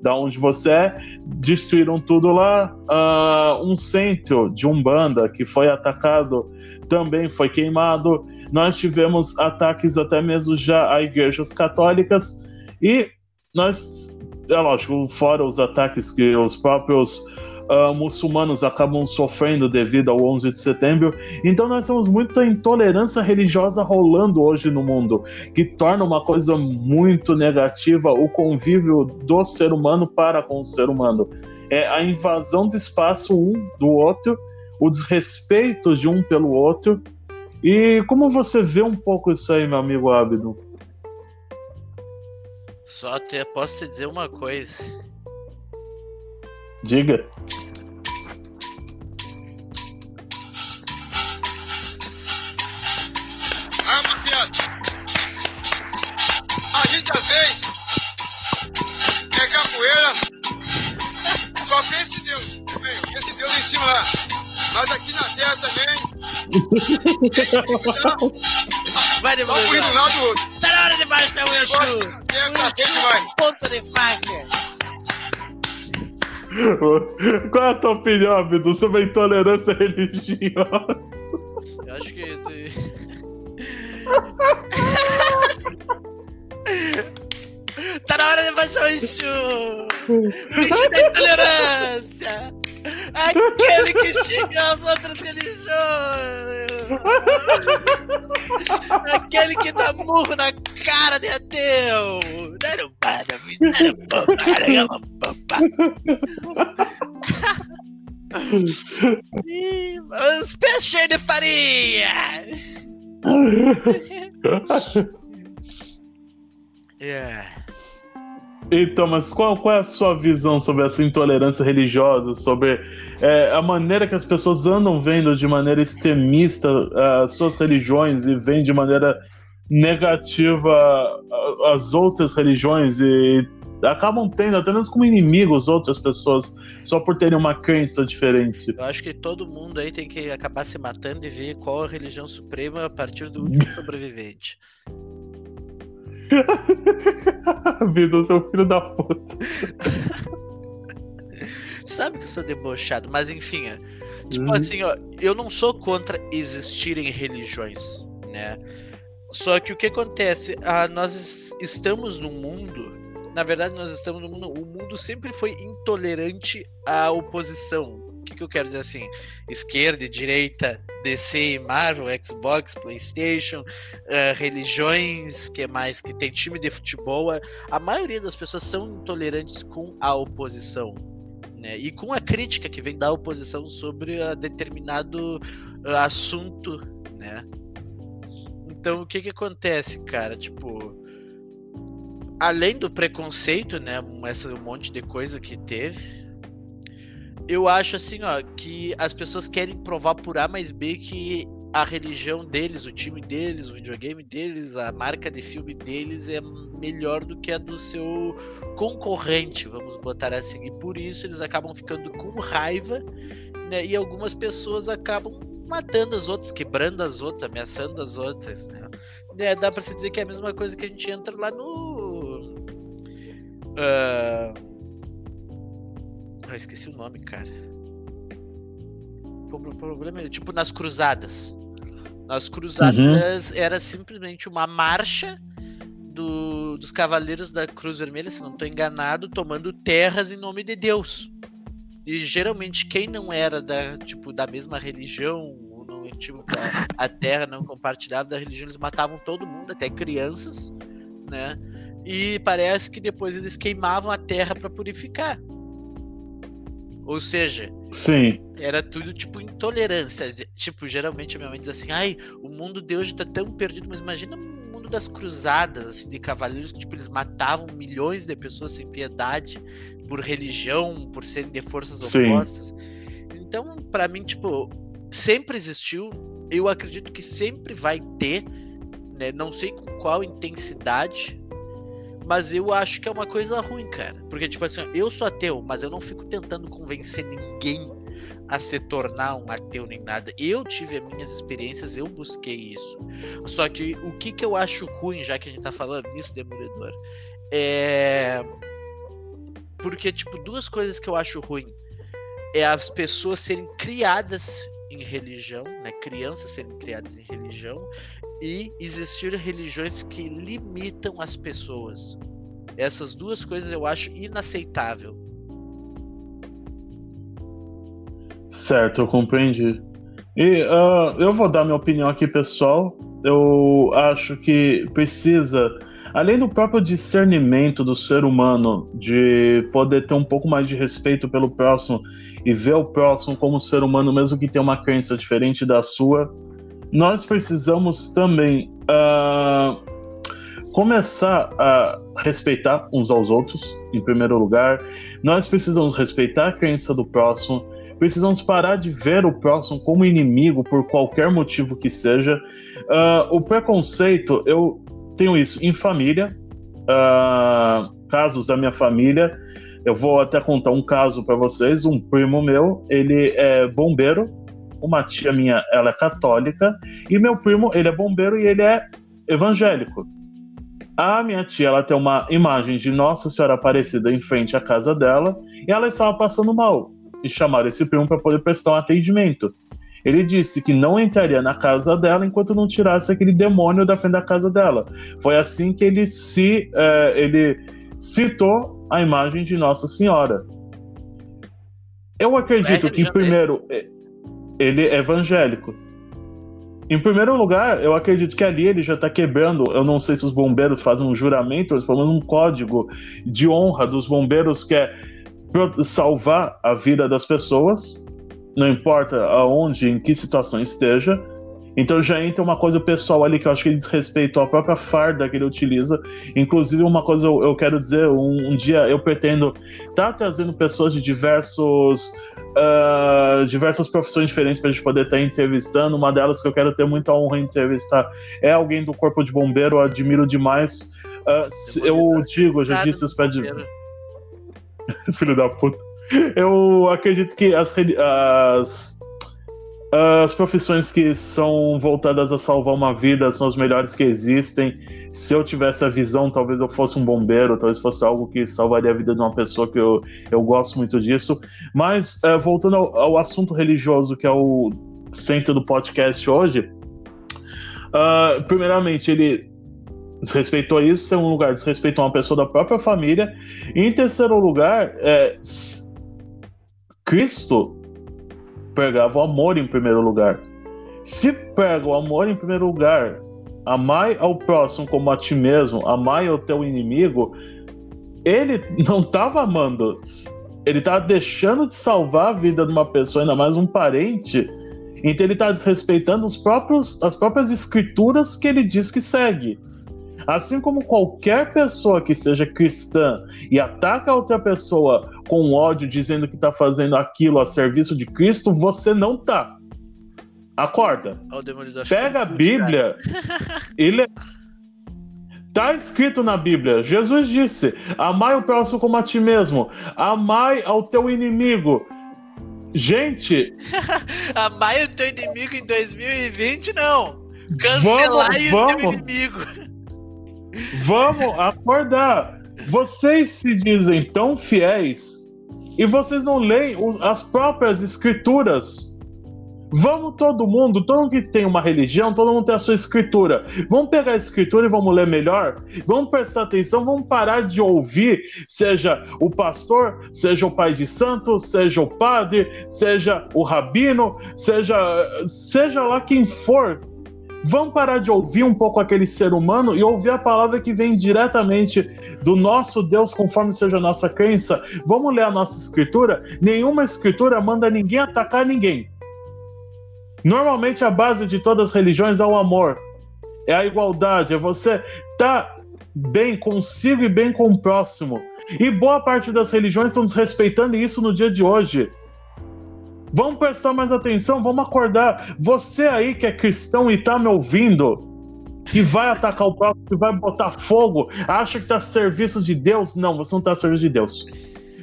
S1: de onde você é. Destruíram tudo lá. Uh, um centro de Umbanda que foi atacado também foi queimado. Nós tivemos ataques até mesmo já a igrejas católicas e nós, é lógico, fora os ataques que os próprios uh, muçulmanos acabam sofrendo devido ao 11 de setembro. Então nós temos muita intolerância religiosa rolando hoje no mundo, que torna uma coisa muito negativa o convívio do ser humano para com o ser humano. É a invasão do espaço um do outro, o desrespeito de um pelo outro. E como você vê um pouco isso aí, meu amigo Abdo?
S2: Só até posso te dizer uma coisa.
S1: Diga.
S3: Ah, Mafiado. A gente às vezes é capoeira. Só pensa em Deus. Esse Deus em cima lá. Mas aqui na terra também.
S2: Vai de
S3: Vamos um lado do outro.
S2: Tá na hora de baixar o
S3: pra frente vai.
S2: Ponta de faca!
S1: Qual é a tua opinião, Abdu, sobre a intolerância religiosa?
S2: Eu acho que. tá na hora de baixar o Exu! Bicho da intolerância! Aquele que xinga as outras religiões! Aquele que dá murro na cara de ateu! Os pés cheios de farinha! Yeah.
S1: Então, mas qual, qual é a sua visão sobre essa intolerância religiosa, sobre é, a maneira que as pessoas andam vendo de maneira extremista as suas religiões e veem de maneira negativa as outras religiões e acabam tendo até mesmo como inimigos outras pessoas só por terem uma crença diferente?
S2: Eu acho que todo mundo aí tem que acabar se matando e ver qual a religião suprema a partir do último sobrevivente.
S1: Vitor, seu filho da puta.
S2: Sabe que eu sou debochado, mas enfim, é, tipo
S1: Uhum.
S2: assim, ó, eu não sou contra existirem religiões, né? Só que o que acontece? Ah, nós es- estamos num mundo, na verdade, nós estamos num mundo, o mundo sempre foi intolerante à oposição. Que, que eu quero dizer assim? Esquerda e direita, DC, Marvel, Xbox, PlayStation, ah, religiões, que mais que tem time de futebol. a- maioria das pessoas são intolerantes com a oposição. Né? E com a crítica que vem da oposição sobre a determinado ah, assunto, né? Então, o que que acontece, cara? Tipo, além do preconceito, né, essa um monte de coisa que teve, eu acho assim, ó, que as pessoas querem provar por A mais B que a religião deles, o time deles, o videogame deles, a marca de filme deles é melhor do que a do seu concorrente, vamos botar assim. E por isso eles acabam ficando com raiva, né? E algumas pessoas acabam matando as outras, quebrando as outras, ameaçando as outras, né? É, dá pra se dizer que é a mesma coisa que a gente entra lá no. Ah, ah, esqueci o nome, cara. O pro- problema é tipo nas cruzadas. Nas cruzadas era simplesmente uma marcha do- dos cavaleiros da Cruz Vermelha, se não estou enganado, tomando terras em nome de Deus. E geralmente quem não era da tipo da mesma religião, ou não tipo a, a terra não compartilhava da religião, eles matavam todo mundo, até crianças, né? E parece que depois eles queimavam a terra para purificar. Ou seja,
S1: Sim.
S2: era tudo tipo intolerância. Tipo, geralmente a minha mãe diz assim: ai, o mundo de hoje tá tão perdido, mas imagina o mundo das cruzadas, assim, de cavaleiros que tipo, eles matavam milhões de pessoas sem piedade por religião, por serem de forças
S1: Sim.
S2: opostas. Então, pra mim, tipo, sempre existiu. Eu acredito que sempre vai ter, né? Não sei com qual intensidade, mas eu acho que é uma coisa ruim, cara. Porque, tipo assim, eu sou ateu, mas eu não fico tentando convencer ninguém a se tornar um ateu nem nada. Eu tive as minhas experiências, eu busquei isso. Só que o que, que eu acho ruim, já que a gente tá falando nisso, Demolidor, é. Porque, tipo, duas coisas que eu acho ruim é as pessoas serem criadas em religião, né? Crianças serem criadas em religião e existir religiões que limitam as pessoas. Essas duas coisas eu acho inaceitável.
S1: Certo, eu compreendi. E ah, eu vou dar minha opinião aqui, pessoal. Eu acho que precisa, além do próprio discernimento do ser humano, de poder ter um pouco mais de respeito pelo próximo e ver o próximo como ser humano, mesmo que tenha uma crença diferente da sua, nós precisamos também ah, começar a respeitar uns aos outros, em primeiro lugar. Nós precisamos respeitar a crença do próximo. Precisamos parar de ver o próximo como inimigo por qualquer motivo que seja. Ah, o preconceito, eu tenho isso em família, ah, casos da minha família. Eu vou até contar um caso para vocês. Um primo meu, ele é bombeiro. Uma tia minha, ela é católica. E meu primo, ele é bombeiro e ele é evangélico. A minha tia, ela tem uma imagem de Nossa Senhora Aparecida em frente à casa dela e ela estava passando mal. E chamaram esse primo para poder prestar um atendimento. Ele disse que não entraria na casa dela enquanto não tirasse aquele demônio da frente da casa dela. Foi assim que ele se eh, ele citou a imagem de Nossa Senhora. Eu acredito
S2: É
S1: que, primeiro, eh, ele é evangélico. Em primeiro lugar, eu acredito que ali ele já está quebrando. Eu não sei se os bombeiros fazem um juramento, eles falam um código de honra dos bombeiros que é salvar a vida das pessoas, não importa aonde, em que situação esteja. Então já entra uma coisa pessoal ali que eu acho que ele desrespeitou a própria farda que ele utiliza. Inclusive, uma coisa eu, eu quero dizer: um, um dia eu pretendo estar trazendo pessoas de diversos. Ah, diversas profissões diferentes para a gente poder estar entrevistando. Uma delas que eu quero ter muita honra em entrevistar é alguém do Corpo de Bombeiro, eu admiro demais. Se- eu digo, eu já disse isso para filho da puta. Eu acredito que as, as, as profissões que são voltadas a salvar uma vida são as melhores que existem. Se eu tivesse a visão, talvez eu fosse um bombeiro, talvez fosse algo que salvaria a vida de uma pessoa que eu, eu gosto muito disso. Mas, eh, voltando ao, ao assunto religioso, que é o centro do podcast hoje, ah, primeiramente, ele desrespeitou isso, segundo lugar, desrespeitou uma pessoa da própria família. E em terceiro lugar, é, Cristo pregava o amor em primeiro lugar. Se prega o amor em primeiro lugar, amai ao próximo como a ti mesmo, amai ao teu inimigo, ele não estava amando, ele estava deixando de salvar a vida de uma pessoa, ainda mais um parente. Então ele está desrespeitando os próprios, as próprias escrituras que ele diz que segue. Assim como qualquer pessoa que seja cristã e ataca outra pessoa com ódio, dizendo que está fazendo aquilo a serviço de Cristo, você não tá. Acorda. Pega a Bíblia e lê. Tá escrito na Bíblia. Jesus disse: Amai o próximo como a ti mesmo. Amai ao teu inimigo. Gente.
S2: Amai o teu inimigo em 2020, não. Cancelar
S1: Vamos,
S2: o
S1: vamos.
S2: teu inimigo.
S1: Vamos acordar. Vocês se dizem tão fiéis e vocês não leem as próprias escrituras. Vamos todo mundo, todo mundo que tem uma religião, todo mundo tem a sua escritura. Vamos pegar a escritura e vamos ler melhor? Vamos prestar atenção, vamos parar de ouvir, seja o pastor, seja o pai de santo, seja o padre, seja o rabino, seja seja lá quem for. Vamos parar de ouvir um pouco aquele ser humano e ouvir a palavra que vem diretamente do nosso Deus, conforme seja a nossa crença. Vamos ler a nossa escritura? Nenhuma escritura manda ninguém atacar ninguém. Normalmente a base de todas as religiões é o amor, é a igualdade, é você tá bem consigo e bem com o próximo. E boa parte das religiões estão desrespeitando isso no dia de hoje. Vamos prestar mais atenção, vamos acordar. Você aí que é cristão e tá me ouvindo, que vai atacar o próximo, que vai botar fogo, acha que tá a serviço de Deus? Não, você não tá a serviço de Deus.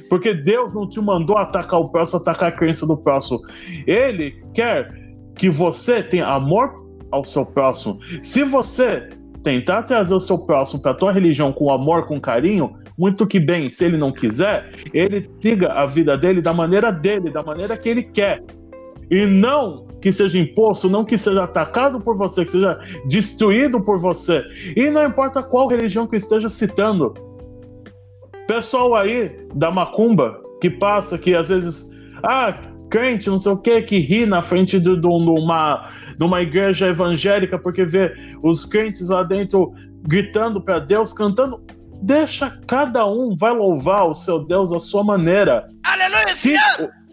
S1: Porque Deus não te mandou atacar o próximo, atacar a crença do próximo. Ele quer que você tenha amor ao seu próximo. Se você tentar trazer o seu próximo para tua religião com amor, com carinho, muito que bem. Se ele não quiser, ele siga a vida dele da maneira dele, da maneira que ele quer. E não que seja imposto, não que seja atacado por você, que seja destruído por você. E não importa qual religião que esteja citando. Pessoal aí da macumba que passa, que às vezes, ah, crente, não sei o que, que ri na frente de, de, uma, de uma igreja evangélica porque vê os crentes lá dentro gritando para Deus, cantando. Deixa cada um vai louvar o seu Deus à sua maneira.
S2: Aleluia, Se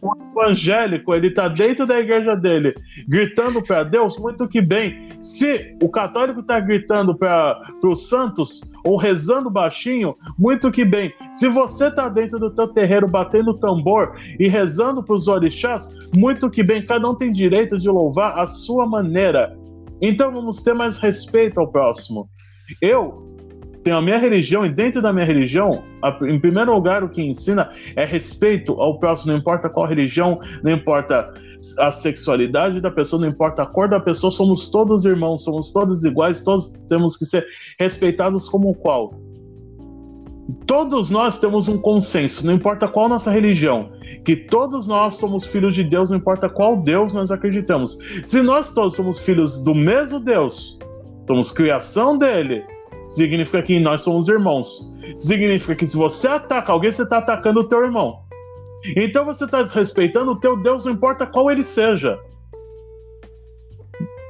S1: o evangélico ele tá dentro da igreja dele gritando para Deus, muito que bem. Se o católico tá gritando para os santos ou rezando baixinho, muito que bem. Se você tá dentro do teu terreiro batendo tambor e rezando para os orixás, muito que bem. Cada um tem direito de louvar a sua maneira. Então vamos ter mais respeito ao próximo. Eu tenho a minha religião e dentro da minha religião, em primeiro lugar, o que ensina é respeito ao próximo, não importa qual religião, não importa a sexualidade da pessoa, não importa a cor da pessoa, somos todos irmãos, somos todos iguais, todos temos que ser respeitados como qual. Todos nós temos um consenso, não importa qual nossa religião, que todos nós somos filhos de Deus, não importa qual Deus nós acreditamos. Se nós todos somos filhos do mesmo Deus, somos criação dele, significa que nós somos irmãos. Significa que se você ataca alguém, você está atacando o teu irmão. Então você está desrespeitando o teu Deus, não importa qual ele seja.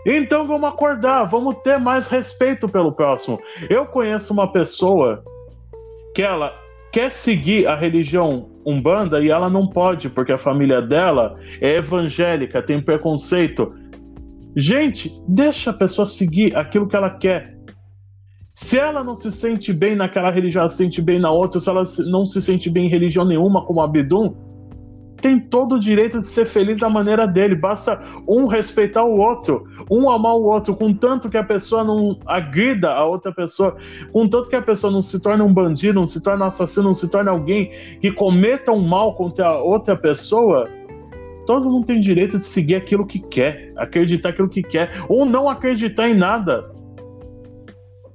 S1: Então vamos acordar, vamos ter mais respeito pelo próximo. Eu conheço uma pessoa que ela quer seguir a religião umbanda e ela não pode porque a família dela é evangélica, tem preconceito. Gente, deixa a pessoa seguir aquilo que ela quer. Se ela não se sente bem naquela religião, ela se sente bem na outra, se ela não se sente bem em religião nenhuma, como Abdum, tem todo o direito de ser feliz da maneira dele. Basta um respeitar o outro, um amar o outro, contanto que a pessoa não agrida a outra pessoa, contanto que a pessoa não se torne um bandido, não se torne um assassino, não se torne alguém que cometa um mal contra a outra pessoa. Todo mundo tem direito de seguir aquilo que quer, acreditar aquilo que quer, ou não acreditar em nada.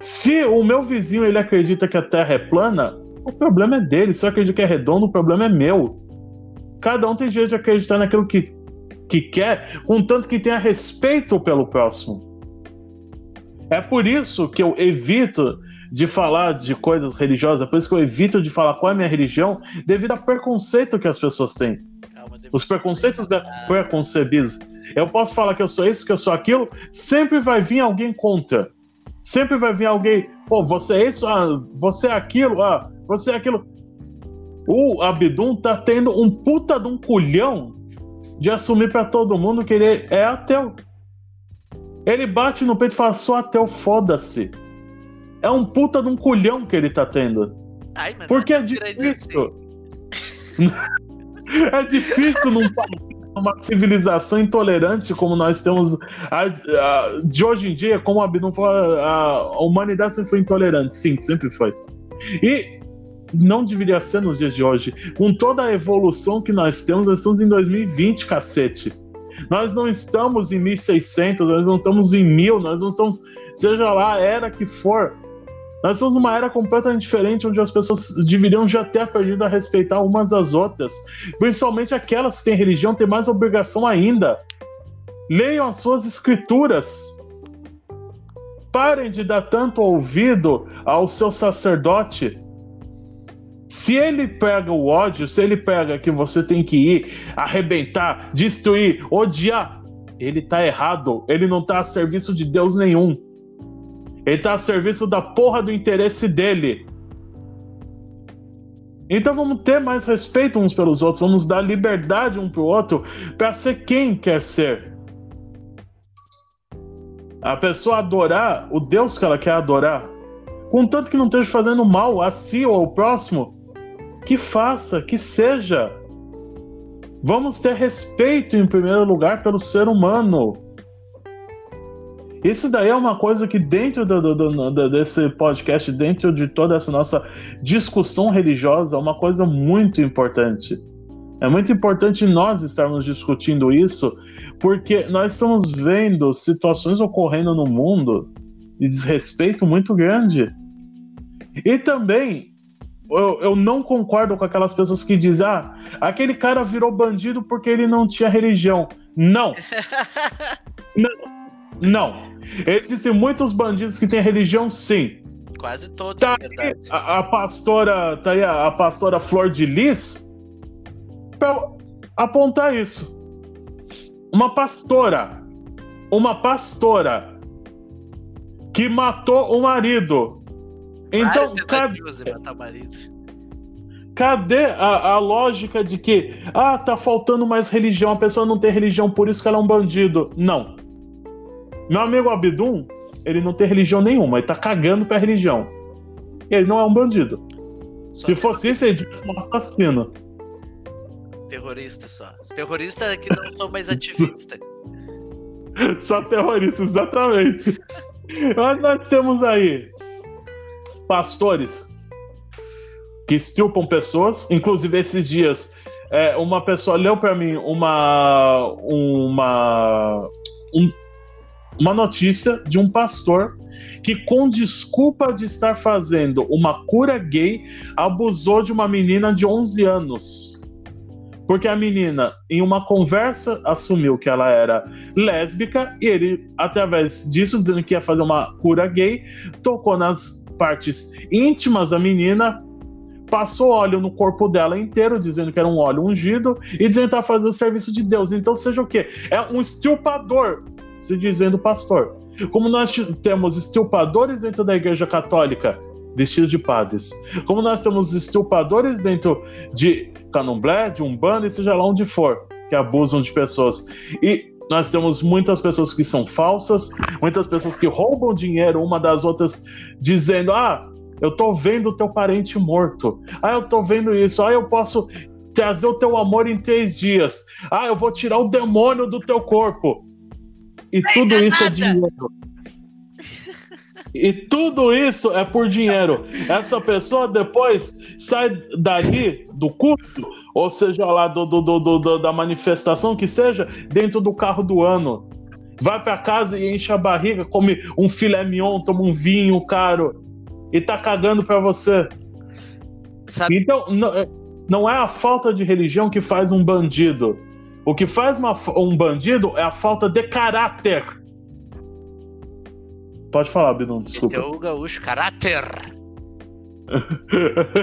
S1: Se o meu vizinho ele acredita que a Terra é plana, o problema é dele. Se eu acredito que é redondo, o problema é meu. Cada um tem direito de acreditar naquilo que, que quer, contanto que tenha respeito pelo próximo. É por isso que eu evito de falar de coisas religiosas, é por isso que eu evito de falar qual é a minha religião, devido ao preconceito que as pessoas têm. Os preconceitos preconcebidos. Eu posso falar que eu sou isso, que eu sou aquilo, sempre vai vir alguém contra. Sempre vai vir alguém, pô, você é isso, ah, você é aquilo, ah, você é aquilo. O Abdum tá tendo um puta de um culhão de assumir para todo mundo que ele é ateu. Ele bate no peito e fala, sou ateu, foda-se. É um puta de um culhão que ele tá tendo. Ai, Porque é difícil. Assim. é difícil num país uma civilização intolerante como nós temos a, a, de hoje em dia, como a a, humanidade sempre foi intolerante, sim, sempre foi. E não deveria ser nos dias de hoje. Com toda a evolução que nós temos, nós estamos em 2020, cacete. Nós não estamos em 1600, nós não estamos em 1000, nós não estamos, seja lá a era que for. Nós estamos numa era completamente diferente, onde as pessoas deveriam já ter aprendido a respeitar umas às outras. Principalmente aquelas que têm religião, têm mais obrigação ainda. Leiam as suas escrituras. Parem de dar tanto ouvido ao seu sacerdote. Se ele pega o ódio, se ele pega que você tem que ir, arrebentar, destruir, odiar, ele tá errado. Ele não tá a serviço de Deus nenhum. Ele tá a serviço da porra do interesse dele. Então vamos ter mais respeito uns pelos outros, vamos dar liberdade um pro outro para ser quem quer ser. A pessoa adorar o Deus que ela quer adorar, contanto que não esteja fazendo mal a si ou ao próximo, que faça, que seja. Vamos ter respeito em primeiro lugar pelo ser humano. Isso daí é uma coisa que dentro do, do, do, desse podcast, dentro de toda essa nossa discussão religiosa, é uma coisa muito importante. É muito importante nós estarmos discutindo isso, porque nós estamos vendo situações ocorrendo no mundo de desrespeito muito grande. E também, eu, eu não concordo com aquelas pessoas que dizem: ah, aquele cara virou bandido porque ele não tinha religião. Não! não! Não. Existem muitos bandidos que têm religião, sim.
S2: Quase todos,
S1: tá aí, a, a, pastora, tá aí a, a pastora Flor de Lis para apontar isso. Uma pastora, uma pastora que matou o marido. Então, cadê, cadê a, a, lógica de que ah, tá faltando mais religião, a pessoa não tem religião, por isso que ela é um bandido? Não. Meu amigo Abdum, ele não tem religião nenhuma, ele tá cagando pra religião. Ele não é um bandido. Só Se fosse isso, ele fosse um assassino.
S2: Terrorista só. Os terroristas que não são mais ativistas.
S1: só terroristas, exatamente. Mas nós temos aí pastores que estupam pessoas. Inclusive, esses dias, é, uma pessoa leu para mim uma. uma um, uma notícia de um pastor que, com desculpa de estar fazendo uma cura gay, abusou de uma menina de 11 anos. Porque a menina, em uma conversa, assumiu que ela era lésbica e ele, através disso, dizendo que ia fazer uma cura gay, tocou nas partes íntimas da menina, passou óleo no corpo dela inteiro, dizendo que era um óleo ungido, e dizendo que estava fazendo o serviço de Deus. Então, seja o quê? É um estuprador se dizendo pastor. Como nós temos estupradores dentro da Igreja Católica, vestidos de padres. Como nós temos estupradores dentro de candomblé, de umbanda, e seja lá onde for, que abusam de pessoas. E nós temos muitas pessoas que são falsas, muitas pessoas que roubam dinheiro uma das outras, dizendo: Ah, eu tô vendo o teu parente morto. Ah, eu tô vendo isso. Ah, eu posso trazer o teu amor em três dias. Ah, eu vou tirar o demônio do teu corpo. E tudo isso é dinheiro. E tudo isso é por dinheiro. Essa pessoa depois sai dali do culto, ou seja lá do, do, do, do da manifestação que seja, dentro do carro do ano. Vai para casa e enche a barriga, come um filé mignon, toma um vinho caro e tá cagando para você. Sabe? Então, não, é, não é a falta de religião que faz um bandido o que faz uma, um bandido é a falta de caráter. Pode falar, Binão, desculpa.
S2: O gaúcho, caráter.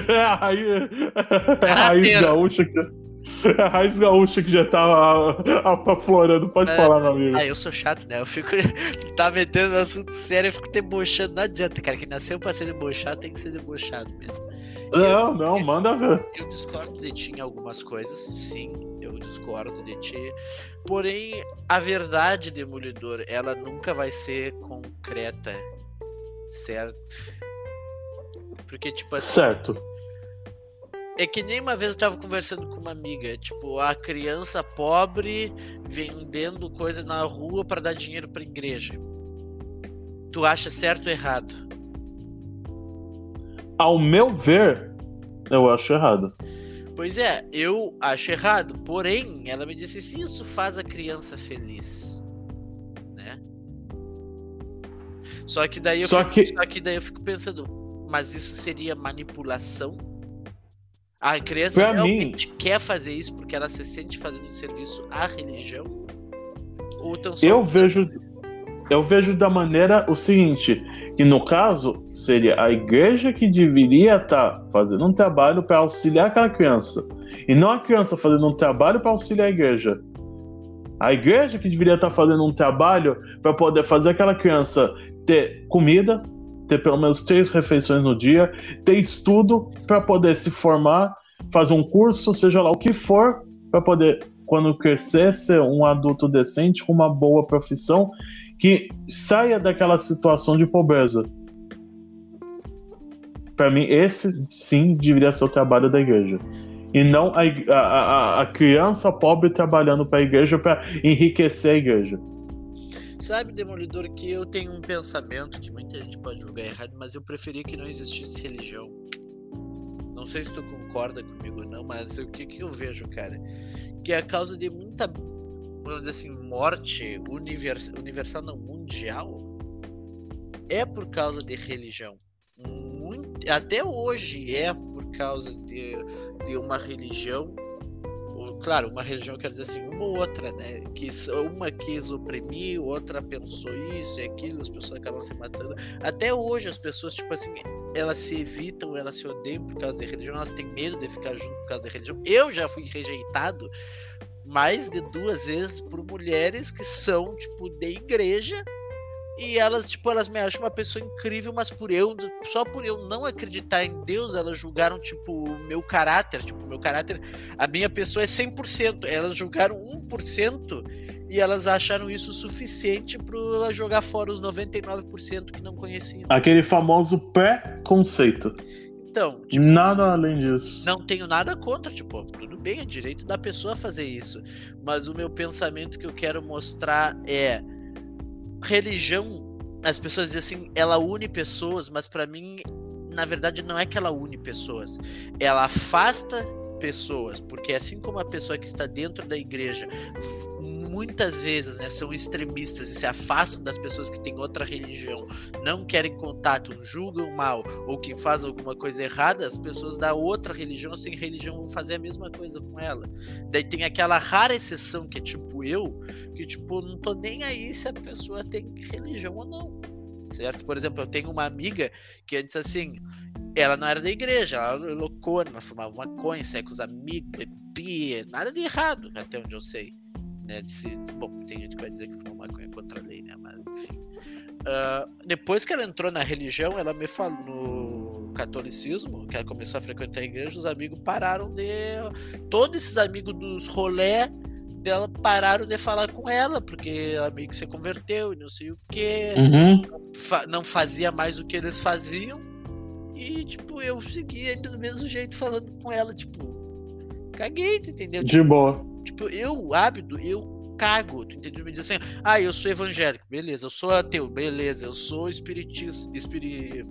S1: é a raiz, é a raiz gaúcha que. É a raiz gaúcha que já tá aflorando. Pode é, falar, meu amigo.
S2: Ah, eu sou chato, né? Eu fico. tá metendo assunto sério, eu fico debochando. Não adianta, cara. Que nasceu pra ser debochado, tem que ser debochado mesmo.
S1: Não, eu, não, eu, manda ver.
S2: Eu discordo de ti em algumas coisas, sim eu discordo de ti. Porém, a verdade, Demolidor, ela nunca vai ser concreta, certo? Porque, tipo assim.
S1: Certo.
S2: É que nem uma vez eu tava conversando com uma amiga, tipo, a criança pobre vendendo coisa na rua para dar dinheiro pra igreja. Tu acha certo ou errado?
S1: Ao meu ver, eu acho errado.
S2: Pois é, eu acho errado. Porém, ela me disse se isso faz a criança feliz. Né? Só que daí eu, só fico, que... Só que daí eu fico pensando, mas isso seria manipulação? A criança pra realmente mim... quer fazer isso porque ela se sente fazendo serviço à religião?
S1: Ou tão só eu vejo eu vejo da maneira o seguinte, que no caso seria a igreja que deveria estar tá fazendo um trabalho para auxiliar aquela criança, e não a criança fazendo um trabalho para auxiliar a igreja. A igreja que deveria estar fazendo um trabalho para poder fazer aquela criança ter comida, ter pelo menos três refeições no dia, ter estudo para poder se formar, fazer um curso, seja lá o que for, para poder, quando crescer, ser um adulto decente com uma boa profissão que saia daquela situação de pobreza. Para mim, esse sim deveria ser o trabalho da igreja. E não a, a, a criança pobre trabalhando para a igreja para enriquecer a igreja.
S2: Sabe, Demolidor, que eu tenho um pensamento que muita gente pode julgar errado, mas eu preferia que não existisse religião. Não sei se tu concorda comigo ou não, mas o que, que eu vejo, cara? Que é a causa de muita, vamos dizer assim, morte univers, universal, não, mundial, é por causa de religião. Muito, até hoje é por causa de, de uma religião claro, uma religião quer dizer assim, uma ou outra, né? Que uma quis oprimir, outra pensou isso e aquilo, as pessoas acabam se matando. Até hoje as pessoas, tipo assim, elas se evitam, elas se odeiam por causa da religião, elas têm medo de ficar junto por causa da religião. Eu já fui rejeitado mais de duas vezes por mulheres que são, tipo, de igreja e elas, tipo, elas me acham uma pessoa incrível, mas por eu, só por eu não acreditar em Deus, elas julgaram, tipo, o meu caráter. Tipo, meu caráter, a minha pessoa é 100%. Elas julgaram 1% e elas acharam isso suficiente para jogar fora os 99% que não conheciam.
S1: Aquele famoso pré-conceito.
S2: Então,
S1: tipo, nada além disso.
S2: Não tenho nada contra, tipo, tudo bem, é direito da pessoa fazer isso. Mas o meu pensamento que eu quero mostrar é religião, as pessoas dizem assim, ela une pessoas, mas para mim, na verdade, não é que ela une pessoas. Ela afasta pessoas, porque assim como a pessoa que está dentro da igreja muitas vezes né, são extremistas e se afastam das pessoas que têm outra religião, não querem contato, julgam mal, ou quem faz alguma coisa errada, as pessoas da outra religião, sem religião, vão fazer a mesma coisa com ela. Daí tem aquela rara exceção que é tipo eu, que tipo, não tô nem aí se a pessoa tem religião ou não. Certo? Por exemplo, eu tenho uma amiga que antes assim, ela não era da igreja, ela loucona, ela fumava maconha, saia com os amigos, bebia, nada de errado, até onde eu sei né? De se, bom, tem gente que vai dizer que foi uma maconha contra a lei, né? Mas enfim. Uh, depois que ela entrou na religião, ela me falou no catolicismo, que ela começou a frequentar a igreja, os amigos pararam de. Todos esses amigos dos rolé dela pararam de falar com ela, porque ela meio que se converteu e não sei o que.
S1: Uhum.
S2: Não fazia mais o que eles faziam. E, tipo, eu segui ainda do mesmo jeito falando com ela, tipo, caguei, entendeu?
S1: De boa.
S2: Tipo, eu, hábito, eu cago, tu entendeu? Me diz assim, ah, eu sou evangélico, beleza, eu sou ateu, beleza, eu sou espiritista, espiri...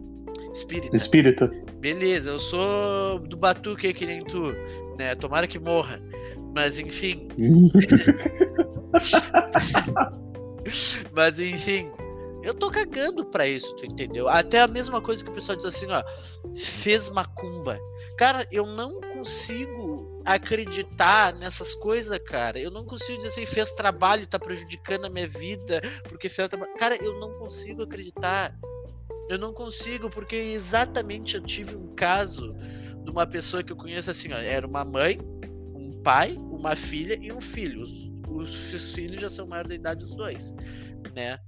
S2: espírita.
S1: Espírita.
S2: Beleza, eu sou do batuque que nem tu, né? Tomara que morra. Mas enfim. Mas enfim, eu tô cagando pra isso, tu entendeu? Até a mesma coisa que o pessoal diz assim, ó, fez macumba. Cara, eu não consigo acreditar nessas coisas, cara. Eu não consigo dizer assim, fez trabalho, tá prejudicando a minha vida, porque fez trabalho. Cara, eu não consigo acreditar. Eu não consigo, porque exatamente eu tive um caso de uma pessoa que eu conheço assim, ó, era uma mãe, um pai, uma filha e um filho. Os, os filhos já são maior de idade, os dois, né?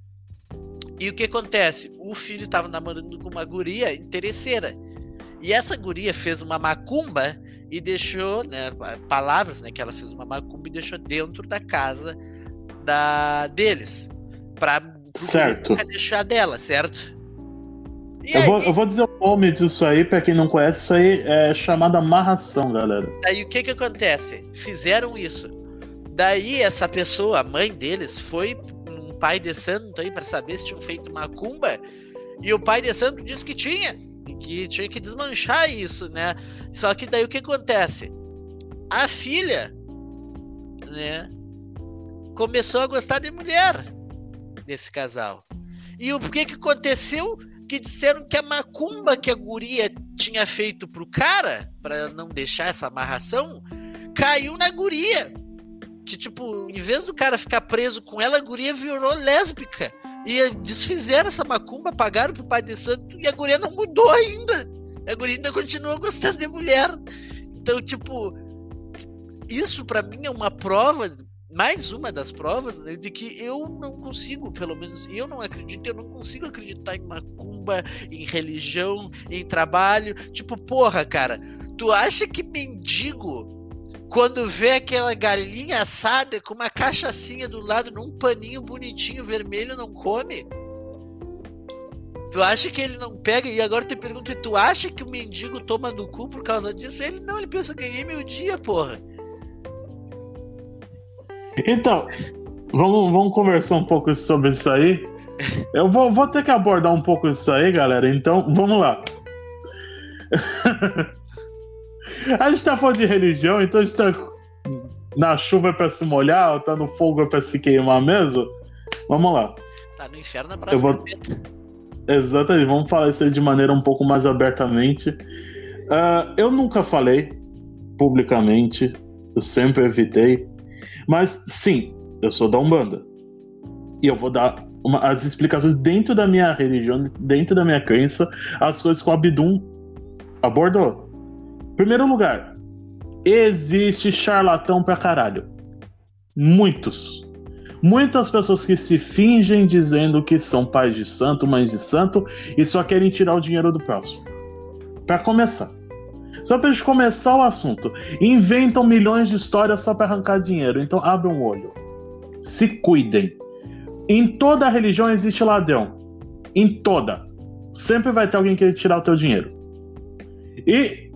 S2: E o que acontece? O filho tava namorando com uma guria interesseira. E essa guria fez uma macumba e deixou, né, palavras, né, que ela fez uma macumba e deixou dentro da casa da deles, para
S1: certo.
S2: deixar dela, certo?
S1: Eu, aí, vou, eu, vou, dizer o nome disso aí, para quem não conhece, isso aí é chamada amarração, galera.
S2: Aí o que que acontece? Fizeram isso. Daí essa pessoa, a mãe deles, foi um pai de santo aí para saber se tinham feito macumba, e o pai de santo disse que tinha que tinha que desmanchar isso, né? Só que daí o que acontece? A filha, né, começou a gostar de mulher desse casal. E o que que aconteceu? Que disseram que a macumba que a guria tinha feito pro cara, para não deixar essa amarração, caiu na guria. Que, tipo, em vez do cara ficar preso com ela, a guria virou lésbica. E desfizeram essa macumba, pagaram pro pai de santo e a guria não mudou ainda. A guria ainda continua gostando de mulher. Então, tipo, isso para mim é uma prova mais uma das provas né, de que eu não consigo, pelo menos eu não acredito, eu não consigo acreditar em macumba, em religião, em trabalho. Tipo, porra, cara, tu acha que mendigo, quando vê aquela galinha assada com uma cachaçinha do lado num paninho bonitinho vermelho, não come? Tu acha que ele não pega? E agora te pergunto, tu acha que o mendigo toma no cu por causa disso? Ele não, ele pensa, ganhei meu dia, porra.
S1: Então, vamos, vamos conversar um pouco sobre isso aí. Eu vou, vou ter que abordar um pouco isso aí, galera. Então, vamos lá. a gente tá falando de religião, então a gente tá na chuva para se molhar, ou tá no fogo para se queimar mesmo. Vamos lá.
S2: Tá no inferno na praça vou...
S1: Exatamente, vamos falar isso aí de maneira um pouco mais abertamente. Uh, eu nunca falei publicamente, eu sempre evitei mas sim, eu sou da Umbanda. E eu vou dar uma, as explicações dentro da minha religião, dentro da minha crença, as coisas que o Abdum abordou. Primeiro lugar, existe charlatão pra caralho. Muitos. Muitas pessoas que se fingem dizendo que são pais de santo, mães de santo e só querem tirar o dinheiro do próximo. Para começar. Só pra gente começar o assunto. Inventam milhões de histórias só para arrancar dinheiro. Então abram um olho. Se cuidem. Em toda religião existe ladrão. Em toda. Sempre vai ter alguém que tirar o teu dinheiro. E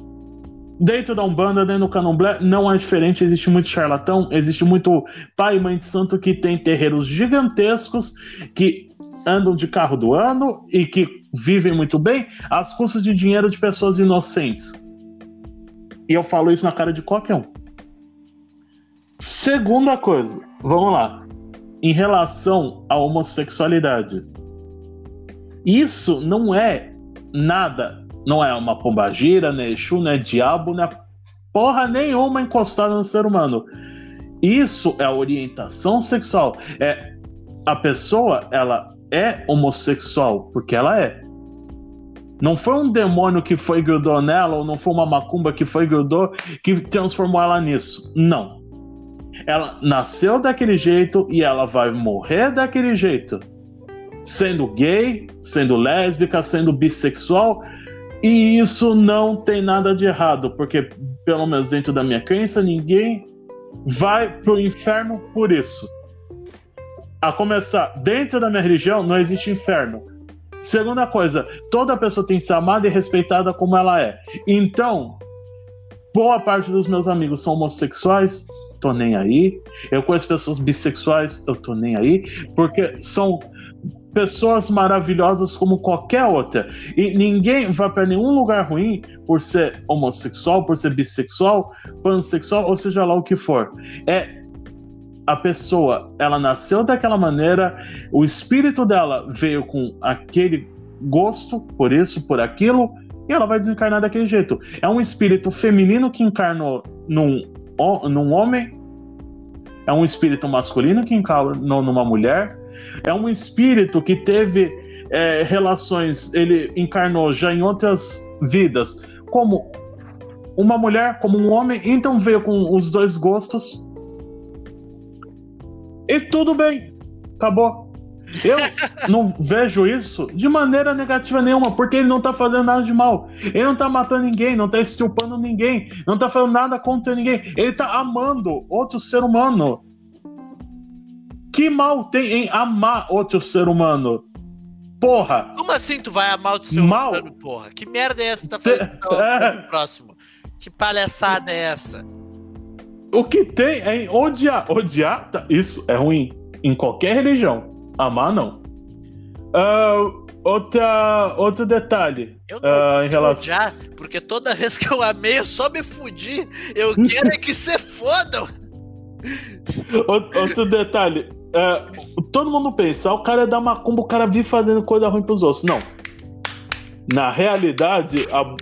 S1: dentro da Umbanda, dentro do Candomblé, não é diferente. Existe muito charlatão, existe muito pai e mãe de santo que tem terreiros gigantescos que andam de carro do ano e que vivem muito bem às custas de dinheiro de pessoas inocentes. E eu falo isso na cara de qualquer um. Segunda coisa, vamos lá. Em relação à homossexualidade. Isso não é nada, não é uma pombagira, nem Exu, nem diabo, nem porra nenhuma encostada no ser humano. Isso é orientação sexual. É a pessoa, ela é homossexual porque ela é. Não foi um demônio que foi grudou nela, ou não foi uma macumba que foi grudou que transformou ela nisso. Não. Ela nasceu daquele jeito e ela vai morrer daquele jeito. Sendo gay, sendo lésbica, sendo bissexual. E isso não tem nada de errado, porque, pelo menos dentro da minha crença, ninguém vai pro inferno por isso. A começar, dentro da minha religião, não existe inferno. Segunda coisa, toda pessoa tem que ser amada e respeitada como ela é. Então, boa parte dos meus amigos são homossexuais, tô nem aí. Eu conheço pessoas bissexuais, eu tô nem aí, porque são pessoas maravilhosas como qualquer outra. E ninguém vai para nenhum lugar ruim por ser homossexual, por ser bissexual, pansexual, ou seja lá o que for. É a pessoa ela nasceu daquela maneira, o espírito dela veio com aquele gosto por isso, por aquilo, e ela vai desencarnar daquele jeito. É um espírito feminino que encarnou num, num homem, é um espírito masculino que encarnou numa mulher, é um espírito que teve é, relações, ele encarnou já em outras vidas, como uma mulher, como um homem, então veio com os dois gostos e tudo bem, acabou. Eu não vejo isso de maneira negativa nenhuma, porque ele não tá fazendo nada de mal. Ele não tá matando ninguém, não tá estupando ninguém, não tá fazendo nada contra ninguém. Ele tá amando outro ser humano. Que mal tem em amar outro ser humano? Porra!
S2: Como assim tu vai amar outro ser
S1: mal?
S2: humano, porra? Que merda é essa que tá fazendo é. próximo? Que palhaçada é essa?
S1: O que tem é odiar. Odiar, tá, isso é ruim. Em qualquer religião. Amar, não. Uh, outra, outro detalhe.
S2: Eu não uh, em relação... odiar, porque toda vez que eu amei, eu só me fudi. Eu quero é que se fodam.
S1: Outro detalhe. Uh, todo mundo pensa, o cara é da macumba, o cara vive fazendo coisa ruim pros outros. Não. Na realidade, a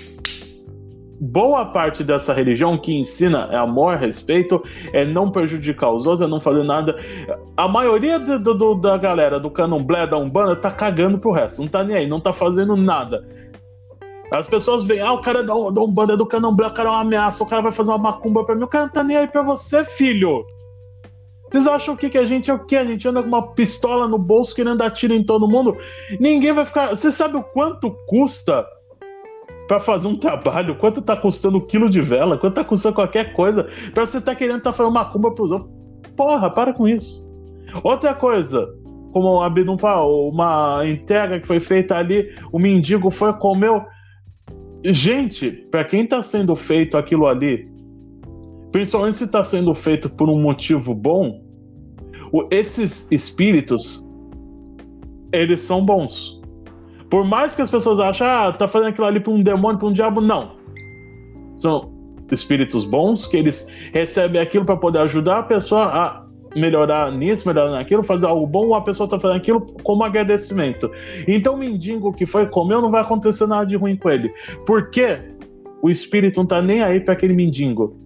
S1: boa parte dessa religião que ensina é amor, respeito, é não prejudicar os outros, é não fazer nada. A maioria do, do, da galera do candomblé, da Umbanda, tá cagando pro resto, não tá nem aí, não tá fazendo nada. As pessoas veem, ah, o cara da, da Umbanda, é do candomblé, o cara é uma ameaça, o cara vai fazer uma macumba pra mim, o cara não tá nem aí pra você, filho. Vocês acham que, que a gente é o quê? A gente anda com uma pistola no bolso querendo dar tiro em todo mundo? Ninguém vai ficar. Você sabe o quanto custa para fazer um trabalho? Quanto tá custando um quilo de vela? Quanto tá custando qualquer coisa? Pra você tá querendo tá fazendo uma cumba pros outros? Porra, para com isso. Outra coisa, como o Abidum fala, uma entrega que foi feita ali, o mendigo foi comeu. Gente, para quem tá sendo feito aquilo ali, principalmente se está sendo feito por um motivo bom, esses espíritos eles são bons. Por mais que as pessoas achem, ah, tá fazendo aquilo ali para um demônio, para um diabo, não. São espíritos bons que eles recebem aquilo para poder ajudar a pessoa a melhorar nisso, melhorar naquilo, fazer algo bom, a pessoa está fazendo aquilo como agradecimento. Então, o mendigo que foi comeu não vai acontecer nada de ruim com ele. Porque o espírito não está nem aí para aquele mendigo.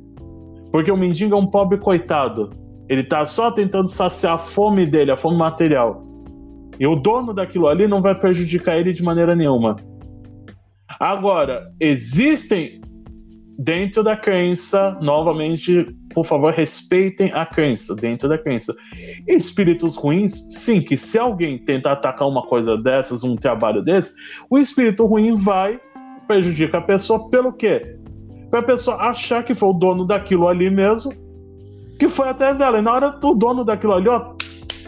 S1: Porque o mendigo é um pobre coitado. Ele tá só tentando saciar a fome dele, a fome material. E o dono daquilo ali não vai prejudicar ele de maneira nenhuma. Agora, existem dentro da crença, novamente, por favor, respeitem a crença, dentro da crença. Espíritos ruins, sim, que se alguém tentar atacar uma coisa dessas, um trabalho desse, o espírito ruim vai prejudicar a pessoa pelo quê? Pra pessoa achar que foi o dono daquilo ali mesmo, que foi atrás dela. E na hora do dono daquilo ali, ó,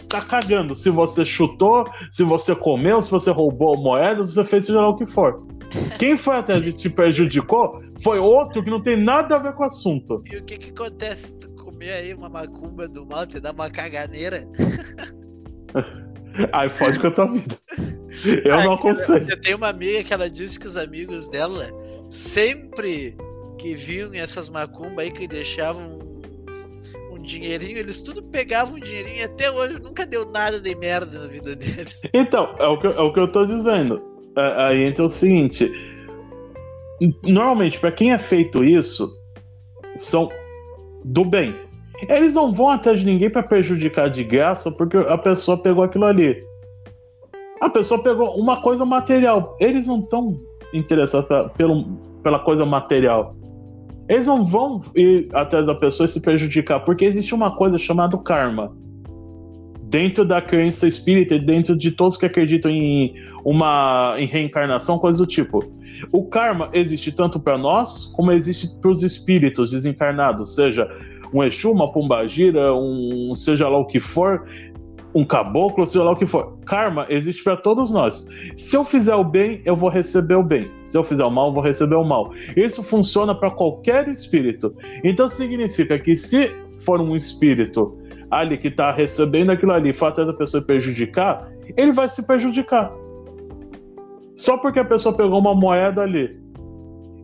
S1: tá cagando. Se você chutou, se você comeu, se você roubou moeda, se você fez seja lá o que for. Quem foi atrás de te prejudicou foi outro que não tem nada a ver com o assunto.
S2: E o que que acontece? Tu comer aí uma macumba do mal, te dá uma caganeira.
S1: Aí fode com a tua vida. Eu não aconselho.
S2: Eu tenho uma amiga que ela disse que os amigos dela sempre que viam essas macumbas aí que deixavam um, dinheirinho, eles tudo pegavam um dinheirinho e até hoje nunca deu nada de merda na vida deles.
S1: Então, é o que, é o que eu tô dizendo. É, aí entra o seguinte: normalmente, para quem é feito isso, são do bem. Eles não vão atrás de ninguém para prejudicar de graça porque a pessoa pegou aquilo ali. A pessoa pegou uma coisa material. Eles não estão interessados pra, pelo, pela coisa material. Eles não vão ir atrás da pessoa e se prejudicar, porque existe uma coisa chamada karma. Dentro da crença espírita, dentro de todos que acreditam em uma em reencarnação, coisa do tipo. O karma existe tanto para nós, como existe para os espíritos desencarnados, seja um Exu, uma Pombagira, um seja lá o que for, um caboclo, seja lá o que for. Karma existe para todos nós. Se eu fizer o bem, eu vou receber o bem. Se eu fizer o mal, eu vou receber o mal. Isso funciona para qualquer espírito. Então significa que se for um espírito ali que está recebendo aquilo ali, fato da pessoa prejudicar, ele vai se prejudicar. Só porque a pessoa pegou uma moeda ali.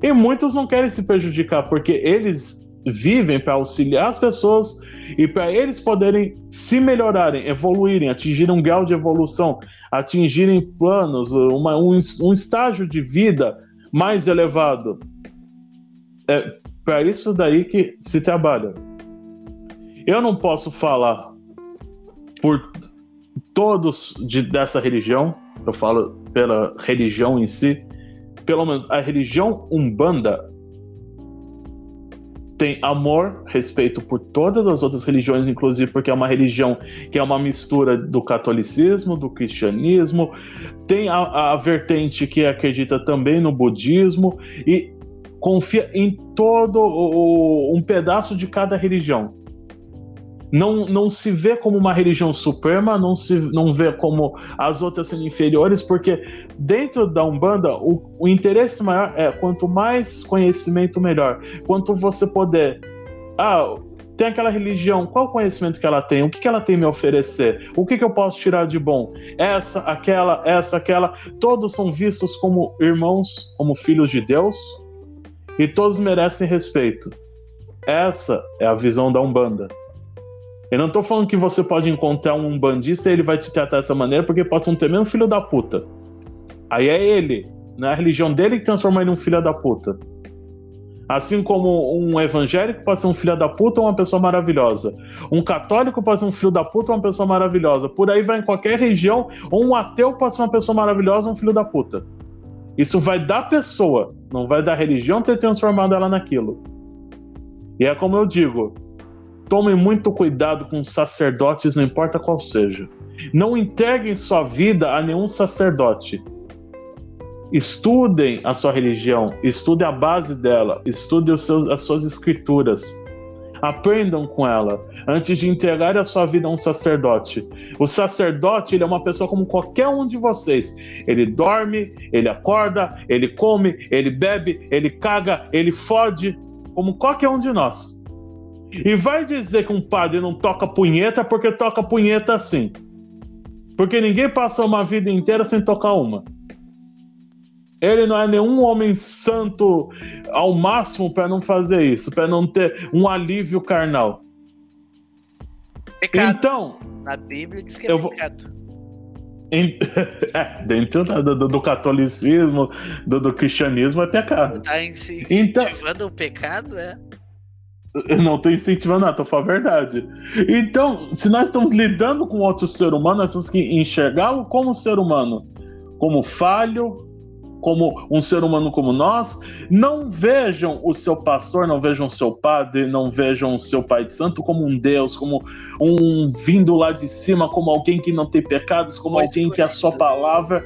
S1: E muitos não querem se prejudicar, porque eles vivem para auxiliar as pessoas e para eles poderem se melhorarem, evoluírem, atingirem um grau de evolução, atingirem planos, uma, um, um estágio de vida mais elevado. É para isso daí que se trabalha. Eu não posso falar por todos de, dessa religião, eu falo pela religião em si, pelo menos a religião Umbanda tem amor, respeito por todas as outras religiões, inclusive porque é uma religião que é uma mistura do catolicismo, do cristianismo, tem a, a vertente que acredita também no budismo e confia em todo o, um pedaço de cada religião não, não se vê como uma religião suprema, não se não vê como as outras sendo inferiores, porque dentro da Umbanda o, o interesse maior é quanto mais conhecimento, melhor. Quanto você puder. Ah, tem aquela religião, qual o conhecimento que ela tem? O que, que ela tem me oferecer? O que, que eu posso tirar de bom? Essa, aquela, essa, aquela. Todos são vistos como irmãos, como filhos de Deus, e todos merecem respeito. Essa é a visão da Umbanda. Eu não tô falando que você pode encontrar um bandista e ele vai te tratar dessa maneira porque pode ser um tremendo filho da puta. Aí é ele, não é a religião dele que transforma ele em um filho da puta. Assim como um evangélico pode ser um filho da puta ou uma pessoa maravilhosa. Um católico pode ser um filho da puta ou uma pessoa maravilhosa. Por aí vai em qualquer região. Ou um ateu pode ser uma pessoa maravilhosa ou um filho da puta. Isso vai da pessoa, não vai da religião ter transformado ela naquilo. E é como eu digo: Tomem muito cuidado com sacerdotes, não importa qual seja. Não entreguem sua vida a nenhum sacerdote. Estudem a sua religião, estudem a base dela, estudem seus, as suas escrituras. Aprendam com ela antes de entregar a sua vida a um sacerdote. O sacerdote ele é uma pessoa como qualquer um de vocês. Ele dorme, ele acorda, ele come, ele bebe, ele caga, ele fode, como qualquer um de nós. E vai dizer que um padre não toca punheta porque toca punheta assim. Porque ninguém passa uma vida inteira sem tocar uma. Ele não é nenhum homem santo ao máximo para não fazer isso, para não ter um alívio carnal.
S2: Pecado.
S1: Então,
S2: Na Bíblia diz que é
S1: eu vou-
S2: pecado.
S1: em- é, dentro da- do, do catolicismo, do, do cristianismo é pecado.
S2: Tá inci-
S1: Então-
S2: incentivando o pecado, é?
S1: Eu não estou incentivando nada, estou falando a verdade. Então, se nós estamos lidando com outro ser humano, nós temos que enxergá-lo como ser humano, como falho, como um ser humano como nós. Não vejam o seu pastor, não vejam o seu padre, não vejam o seu pai de santo como um Deus, como um vindo lá de cima, como alguém que não tem pecados, como
S2: O
S1: alguém que a sua palavra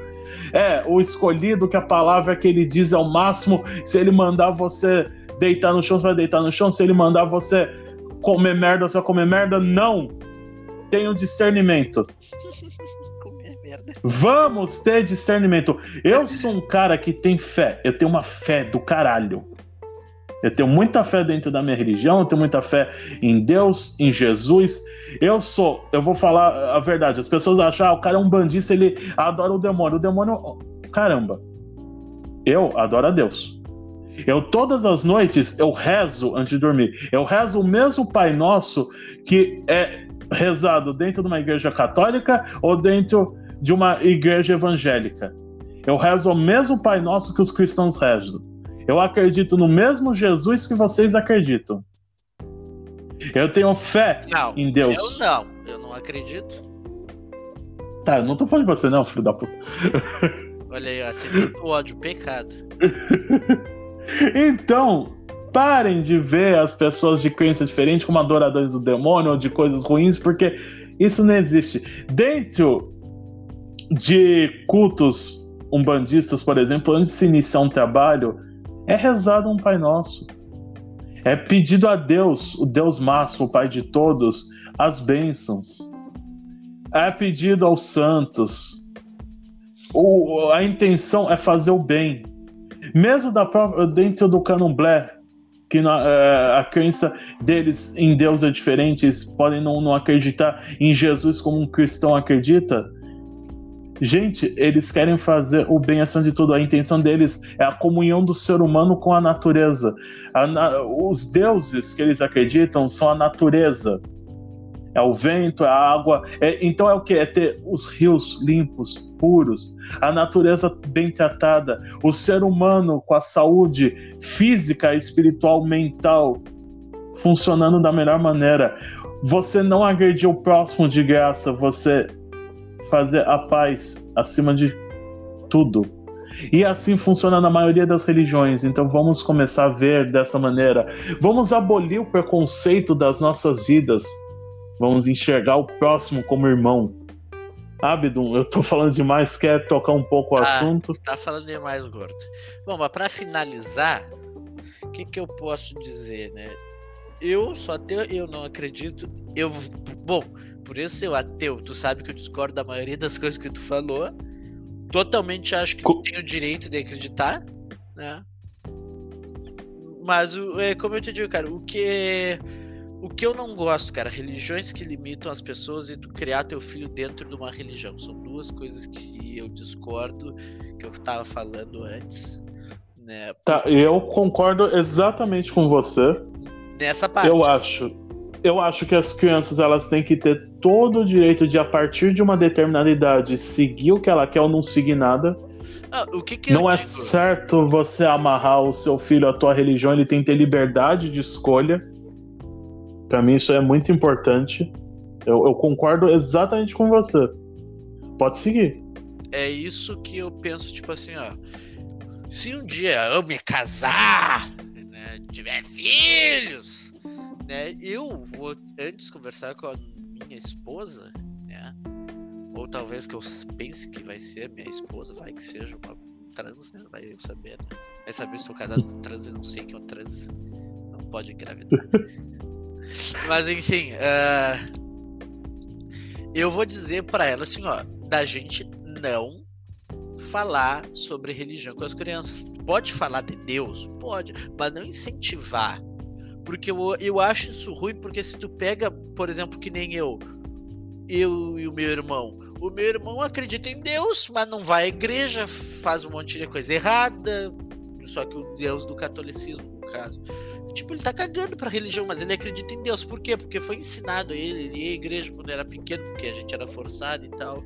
S1: é o escolhido, que a palavra que ele diz é o máximo. Se ele mandar você deitar no chão, você vai deitar no chão. Se ele mandar você comer merda, você vai comer merda. Não! Tenha um discernimento. Vamos ter discernimento. Eu sou um cara que tem fé. Eu tenho uma fé do caralho. Eu tenho muita fé dentro da minha religião, eu tenho muita fé em Deus, em Jesus. Eu sou, eu vou falar a verdade. As pessoas acham, ah, o cara é um bandista, ele adora o demônio. O demônio, caramba. Eu adoro a Deus. Eu todas as noites eu rezo antes de dormir. Eu rezo o mesmo Pai Nosso que é rezado dentro de uma igreja católica ou dentro de uma igreja evangélica. Eu rezo o mesmo Pai Nosso que os cristãos rezam. Eu acredito no mesmo Jesus que vocês acreditam. Eu tenho fé
S2: Não,
S1: em Deus.
S2: eu não. Eu não acredito.
S1: Tá, eu não tô falando de você, não, filho da puta.
S2: Olha aí, ó, semeando o ódio, pecado.
S1: Então, parem de ver as pessoas de crença diferente como adoradores do demônio ou de coisas ruins, porque isso não existe. Dentro de cultos umbandistas, por exemplo, antes de se iniciar um trabalho, é rezado um Pai Nosso. É pedido a Deus, o Deus máximo, o Pai de todos, as bênçãos. É pedido aos santos. O- a intenção é fazer o bem mesmo da própria, dentro do candomblé, que é, a crença deles em Deus é diferente, eles podem não, não acreditar em Jesus como um cristão acredita. Gente, eles querem fazer o bem acima de tudo. A intenção deles é a comunhão do ser humano com a natureza. A na- os deuses que eles acreditam são a natureza. É o vento, é a água. É- então é o que? É ter os rios limpos, puros, a natureza bem tratada, o ser humano com a saúde física, espiritual, mental funcionando da melhor maneira. Você não agredir o próximo de graça, você fazer a paz acima de tudo. E assim funciona na maioria das religiões. Então vamos começar a ver dessa maneira. Vamos abolir o preconceito das nossas vidas. Vamos enxergar o próximo como irmão. Abdon, eu tô falando demais, quer tocar um pouco o
S2: Ah.
S1: assunto?
S2: Tá falando demais, gordo. Bom, mas pra finalizar, o que, que eu posso dizer, né? Eu sou ateu, eu não acredito. Eu. Bom, por isso eu ateu, tu sabe que eu discordo da maioria das coisas que tu falou. Totalmente acho que
S1: Co-
S2: tu tem o direito de acreditar, né? Mas é como eu te digo, cara, o que o que eu não gosto, cara, religiões que limitam as pessoas e tu criar teu filho dentro de uma religião. São duas coisas que eu discordo, que eu tava falando antes, né?
S1: Tá, eu concordo exatamente com você.
S2: Nessa parte.
S1: Eu acho. Eu acho que as crianças elas têm que ter todo o direito de, a partir de uma determinada idade, seguir o que ela quer ou não seguir nada.
S2: Ah, o que que
S1: não é
S2: digo?
S1: certo você amarrar o seu filho à tua religião, ele tem que ter liberdade de escolha. Pra mim isso é muito importante. Eu, eu concordo exatamente com você. Pode seguir.
S2: É isso que eu penso, tipo assim, ó. Se um dia eu me casar, né, tiver filhos, né? Eu vou antes conversar com a minha esposa, né? Ou talvez que eu pense que vai ser minha esposa, vai que seja uma trans, né? Vai saber, né? Vai saber se estou casado com trans e não sei que é um trans. Não pode engravidar. Mas enfim, uh... eu vou dizer para ela assim, ó, da gente não falar sobre religião com as crianças. Pode falar de Deus? Pode, mas não incentivar. Porque eu, eu acho isso ruim, porque se tu pega, por exemplo, que nem eu, eu e o meu irmão. O meu irmão acredita em Deus, mas não vai à igreja, faz um monte de coisa errada. Só que o Deus do catolicismo, no caso. Tipo, ele tá cagando pra religião, mas ele acredita em Deus. Por quê? Porque foi ensinado a ele, ele ia à igreja quando era pequeno, porque a gente era forçado e tal.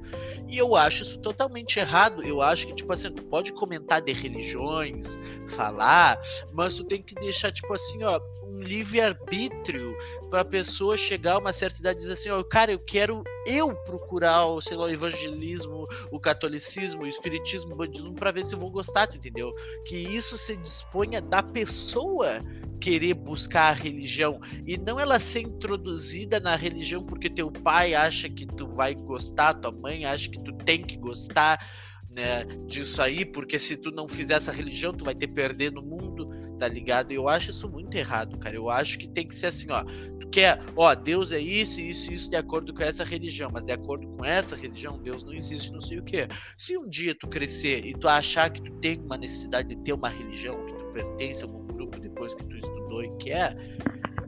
S2: E eu acho isso totalmente errado. Eu acho que, tipo assim, tu pode comentar de religiões, falar, mas tu tem que deixar, tipo assim, ó, livre-arbítrio para a pessoa chegar a uma certa idade e dizer assim, ó, cara, eu quero eu procurar o, sei lá, o evangelismo, o catolicismo, o espiritismo, o budismo para ver se eu vou gostar, tu entendeu? Que isso se disponha da pessoa querer buscar a religião e não ela ser introduzida na religião porque teu pai acha que tu vai gostar, tua mãe acha que tu tem que gostar, né, disso aí, porque se tu não fizer essa religião, tu vai ter perder no mundo tá ligado? Eu acho isso muito errado, cara. Eu acho que tem que ser assim, ó. Tu quer, ó, Deus é isso, isso, isso, de acordo com essa religião, mas de acordo com essa religião, Deus não existe, não sei o quê. Se um dia tu crescer e tu achar que tu tem uma necessidade de ter uma religião, que tu pertence a algum grupo depois que tu estudou e quer,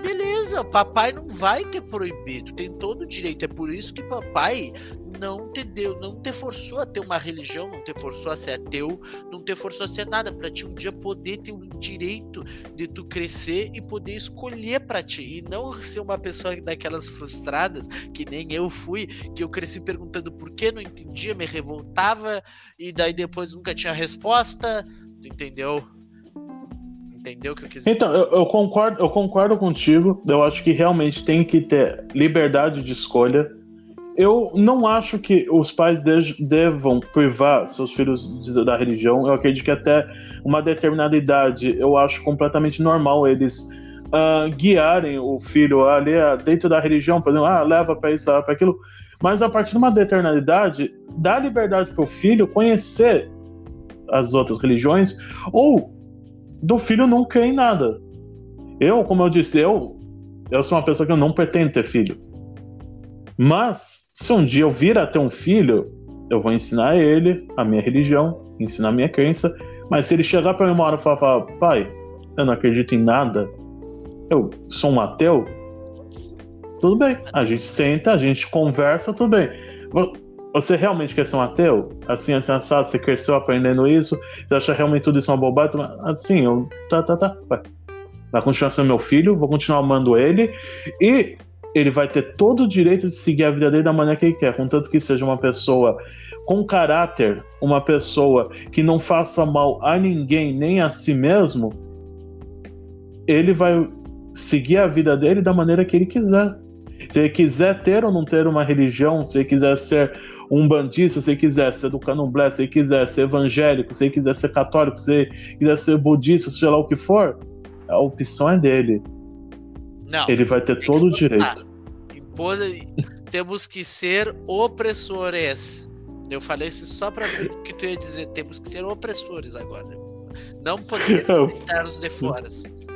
S2: beleza, papai não vai ter proibido, tem todo o direito. É por isso que papai não te deu, não te forçou a ter uma religião, não te forçou a ser ateu, não te forçou a ser nada, para ti um dia poder ter o direito de tu crescer e poder escolher para ti e não ser uma pessoa daquelas frustradas que nem eu fui, que eu cresci perguntando por que não entendia, me revoltava e daí depois nunca tinha resposta, tu entendeu? Entendeu o que eu quis dizer?
S1: Então, eu, eu, concordo, eu concordo contigo. Eu acho que realmente tem que ter liberdade de escolha. Eu não acho que os pais de, devam privar seus filhos de, da religião. Eu acredito que até uma determinada idade, eu acho completamente normal eles uh, guiarem o filho ali uh, dentro da religião, por exemplo, ah, leva para isso, leva para aquilo. Mas a partir de uma determinada idade, dá liberdade para o filho conhecer as outras religiões ou do filho não crer em nada. Eu, como eu disse, eu, eu sou uma pessoa que eu não pretendo ter filho. Mas, se um dia eu vir a ter um filho, eu vou ensinar ele a minha religião, ensinar a minha crença. Mas se ele chegar para mim uma hora e falar, pai, eu não acredito em nada, eu sou um ateu, tudo bem. A gente senta, a gente conversa, tudo bem. Você realmente quer ser um ateu? Assim, assim, assado, você cresceu aprendendo isso? Você acha realmente tudo isso uma bobagem? Assim, eu. Tá, tá, tá. Vai. Vai continuar sendo meu filho, vou continuar amando ele. E ele vai ter todo o direito de seguir a vida dele da maneira que ele quer, contanto que seja uma pessoa com caráter, uma pessoa que não faça mal a ninguém, nem a si mesmo. Ele vai seguir a vida dele da maneira que ele quiser. Se ele quiser ter ou não ter uma religião, se ele quiser ser um bandista, se quiser ser do candomblé, se quiser ser evangélico, se ele quiser ser católico, se quiser ser budista, seja lá o que for, a opção é dele. Não, ele vai ter todo o direito.
S2: Impor, temos que ser opressores. Eu falei isso só para ver o que tu ia dizer. Temos que ser opressores agora. Não podemos tentar os de fora.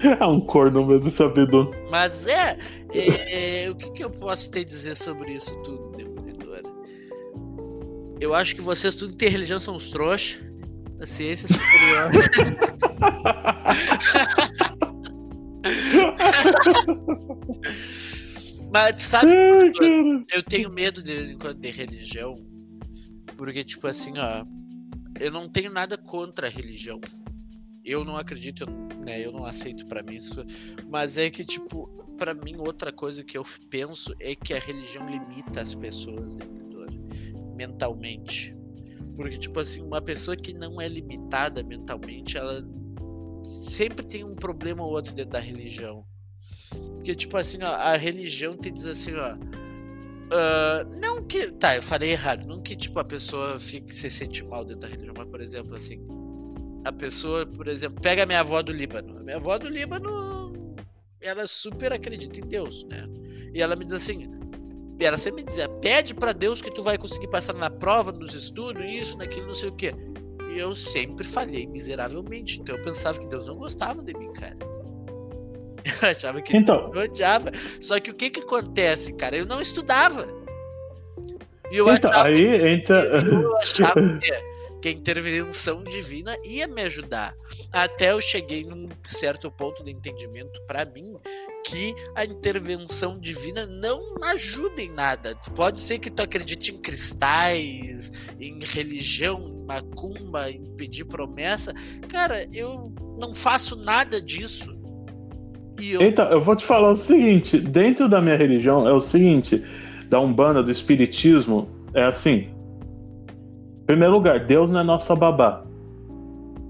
S1: É um corno mesmo sabido.
S2: Mas é, é, é, o que, que eu posso te dizer sobre isso tudo? Eu acho que vocês tudo que tem religião são os trouxas. A ciência superior. Mas sabe, eu tenho medo de, de religião. Porque, tipo assim, ó, eu não tenho nada contra a religião eu não acredito, né? Eu não aceito para mim isso. Mas é que, tipo, para mim, outra coisa que eu penso é que a religião limita as pessoas, Demolidor, mentalmente. Porque, tipo assim, uma pessoa que não é limitada mentalmente, ela sempre tem um problema ou outro dentro da religião. Porque, tipo assim, ó, a religião te diz assim, ó. Uh, não que. Tá, eu falei errado. Não que, tipo, a pessoa fique, se sente mal dentro da religião, mas, por exemplo, assim a pessoa, por exemplo, pega a minha avó do Líbano. A minha avó do Líbano ela super acredita em Deus, né? E ela me diz assim, ela sempre me dizia, pede para Deus que tu vai conseguir passar na prova, nos estudos, isso, naquilo, não sei o quê. E eu sempre falhei miseravelmente. Então eu pensava que Deus não gostava de mim, cara. Eu achava que
S1: então,
S2: eu odiava. Só que o que que acontece, cara? Eu não estudava.
S1: E eu então, achava, aí entra...
S2: eu achava que que a intervenção divina ia me ajudar. Até eu cheguei num certo ponto de entendimento para mim que a intervenção divina não ajuda em nada. Pode ser que tu acredite em cristais, em religião, em macumba, em pedir promessa. Cara, eu não faço nada disso.
S1: Eu... Então, eu vou te falar o seguinte: dentro da minha religião é o seguinte, da Umbanda, do Espiritismo, é assim primeiro lugar, Deus não é nossa babá.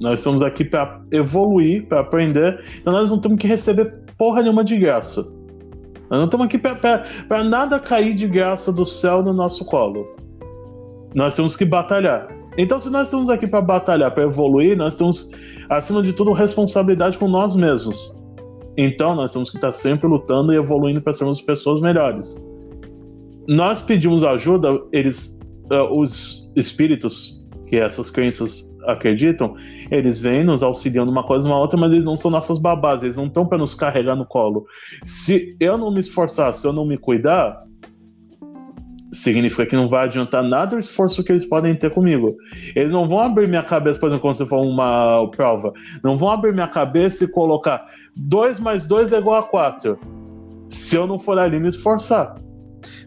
S1: Nós estamos aqui para evoluir, para aprender. Então nós não temos que receber porra nenhuma de graça. Nós não estamos aqui para nada cair de graça do céu no nosso colo. Nós temos que batalhar. Então, se nós estamos aqui para batalhar, para evoluir, nós temos, acima de tudo, responsabilidade com nós mesmos. Então, nós temos que estar sempre lutando e evoluindo para sermos pessoas melhores. Nós pedimos ajuda, eles uh, os espíritos que essas crenças acreditam, eles vêm nos auxiliando uma coisa uma outra, mas eles não são nossas babás, eles não estão para nos carregar no colo. Se eu não me esforçar, se eu não me cuidar, significa que não vai adiantar nada o esforço que eles podem ter comigo. Eles não vão abrir minha cabeça, por exemplo, quando você for uma prova, não vão abrir minha cabeça e colocar 2 mais 2 é igual a 4. Se eu não for ali me esforçar.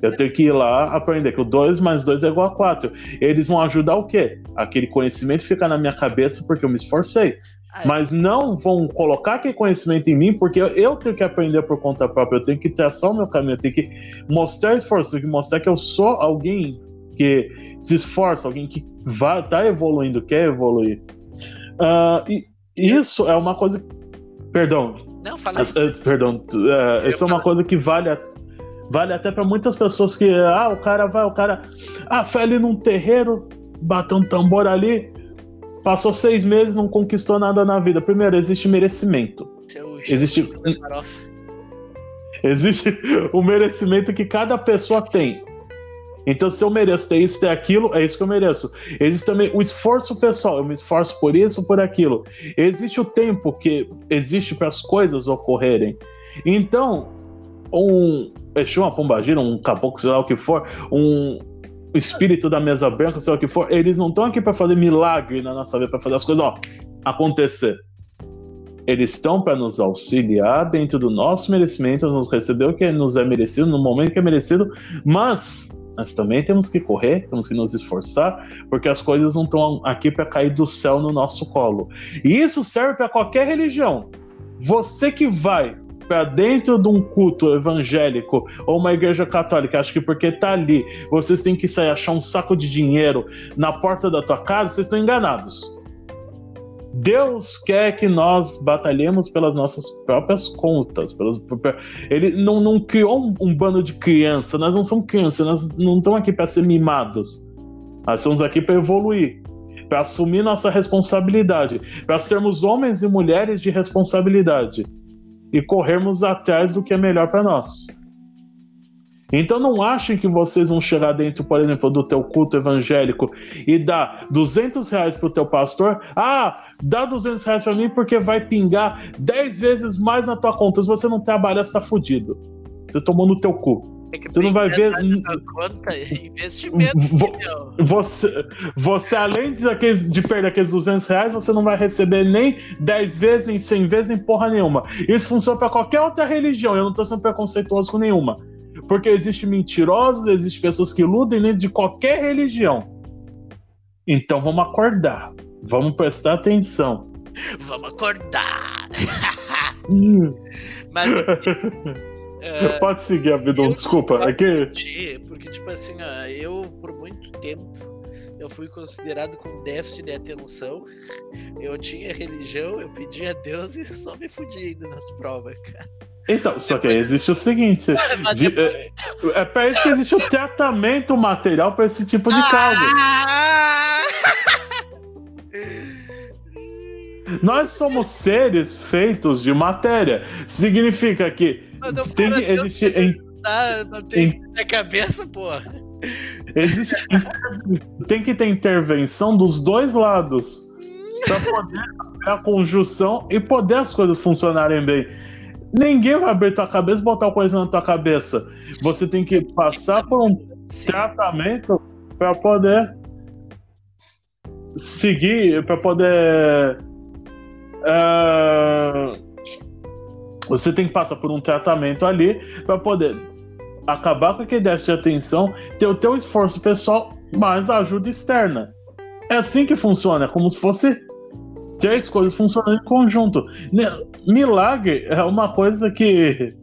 S1: Eu tenho que ir lá aprender que o 2 mais 2 é igual a 4. Eles vão ajudar o quê? Aquele conhecimento fica na minha cabeça porque eu me esforcei. É. Mas não vão colocar aquele conhecimento em mim porque eu tenho que aprender por conta própria. Eu tenho que traçar o meu caminho, eu tenho que mostrar esforço, eu tenho que mostrar que eu sou alguém que se esforça, alguém que vai tá evoluindo, quer evoluir. Uh, e isso é uma coisa. Perdão.
S2: Não, fala.
S1: Uh, perdão. Uh, isso é uma coisa que vale a Vale até para muitas pessoas que, ah, o cara vai, o cara, ah, foi ali num terreiro, bateu um tambor ali, passou seis meses, não conquistou nada na vida. Primeiro, existe merecimento. Existe. Existe o merecimento que cada pessoa tem. Então, se eu mereço ter isso, ter aquilo, é isso que eu mereço. Existe também o esforço pessoal, eu me esforço por isso, por aquilo. Existe o tempo que existe para as coisas ocorrerem. Então, um Exu, uma pombagira, um caboclo, sei lá o que for, um espírito da mesa branca, sei lá o que for, eles não estão aqui para fazer milagre na nossa vida, para fazer as coisas ó, acontecer. Eles estão para nos auxiliar dentro do nosso merecimento, nos receber o que nos é merecido, no momento que é merecido, mas nós também temos que correr, temos que nos esforçar, porque as coisas não estão aqui para cair do céu no nosso colo. E isso serve para qualquer religião. Você que vai para dentro de um culto evangélico ou uma igreja católica, acho que porque tá ali, vocês têm que sair achar um saco de dinheiro na porta da tua casa, vocês estão enganados. Deus quer que nós batalhemos pelas nossas próprias contas. Pelas, ele não, não criou um, um, bando de criança. Nós não somos crianças, nós não estamos aqui para ser mimados. Nós estamos aqui para evoluir, para assumir nossa responsabilidade, para sermos homens e mulheres de responsabilidade e corrermos atrás do que é melhor para nós. Então não achem que vocês vão chegar dentro, por exemplo, do teu culto evangélico e dar 200 reais pro teu pastor. Ah, dá 200 reais para mim porque vai pingar 10 vezes mais na tua conta. Se você não trabalhar, você tá fudido. Você tomou no teu cu. Você não vai ver.
S2: Conta, investimento.
S1: Você, você, além de, aqueles, de perder aqueles 200 reais, você não vai receber nem 10 vezes, nem 100 vezes, nem porra nenhuma. Isso funciona para qualquer outra religião. Eu não tô sendo preconceituoso com nenhuma. Porque existe mentirosos, existe pessoas que iludem dentro de qualquer religião. Então vamos acordar. Vamos prestar atenção.
S2: Vamos acordar.
S1: Mas. É, Pode seguir, Abidon, desculpa. É
S2: que... Porque, tipo assim, ó, eu, por muito tempo, eu fui considerado com déficit de atenção. Eu tinha religião, eu pedia a Deus e só me fudia ainda nas provas, cara.
S1: Então, só que aí existe o seguinte: de, é, é pra isso que existe o tratamento material para esse tipo de caso. Ah! Nós somos seres feitos de matéria. Significa que Tem que
S2: não
S1: existir.
S2: tem-
S1: em-
S2: Tá, não tem isso na cabeça, porra.
S1: existe tem que ter intervenção dos dois lados para poder a conjunção e poder as coisas funcionarem bem. Ninguém vai abrir tua cabeça e botar o coisa na tua cabeça. Você tem que passar por um
S2: Sim.
S1: tratamento para poder seguir, para poder. ah, você tem que passar por um tratamento ali para poder acabar com aquele déficit de atenção, ter o teu esforço pessoal mais a ajuda externa. É assim que funciona, é como se fosse três coisas funcionando em conjunto. Milagre é uma coisa que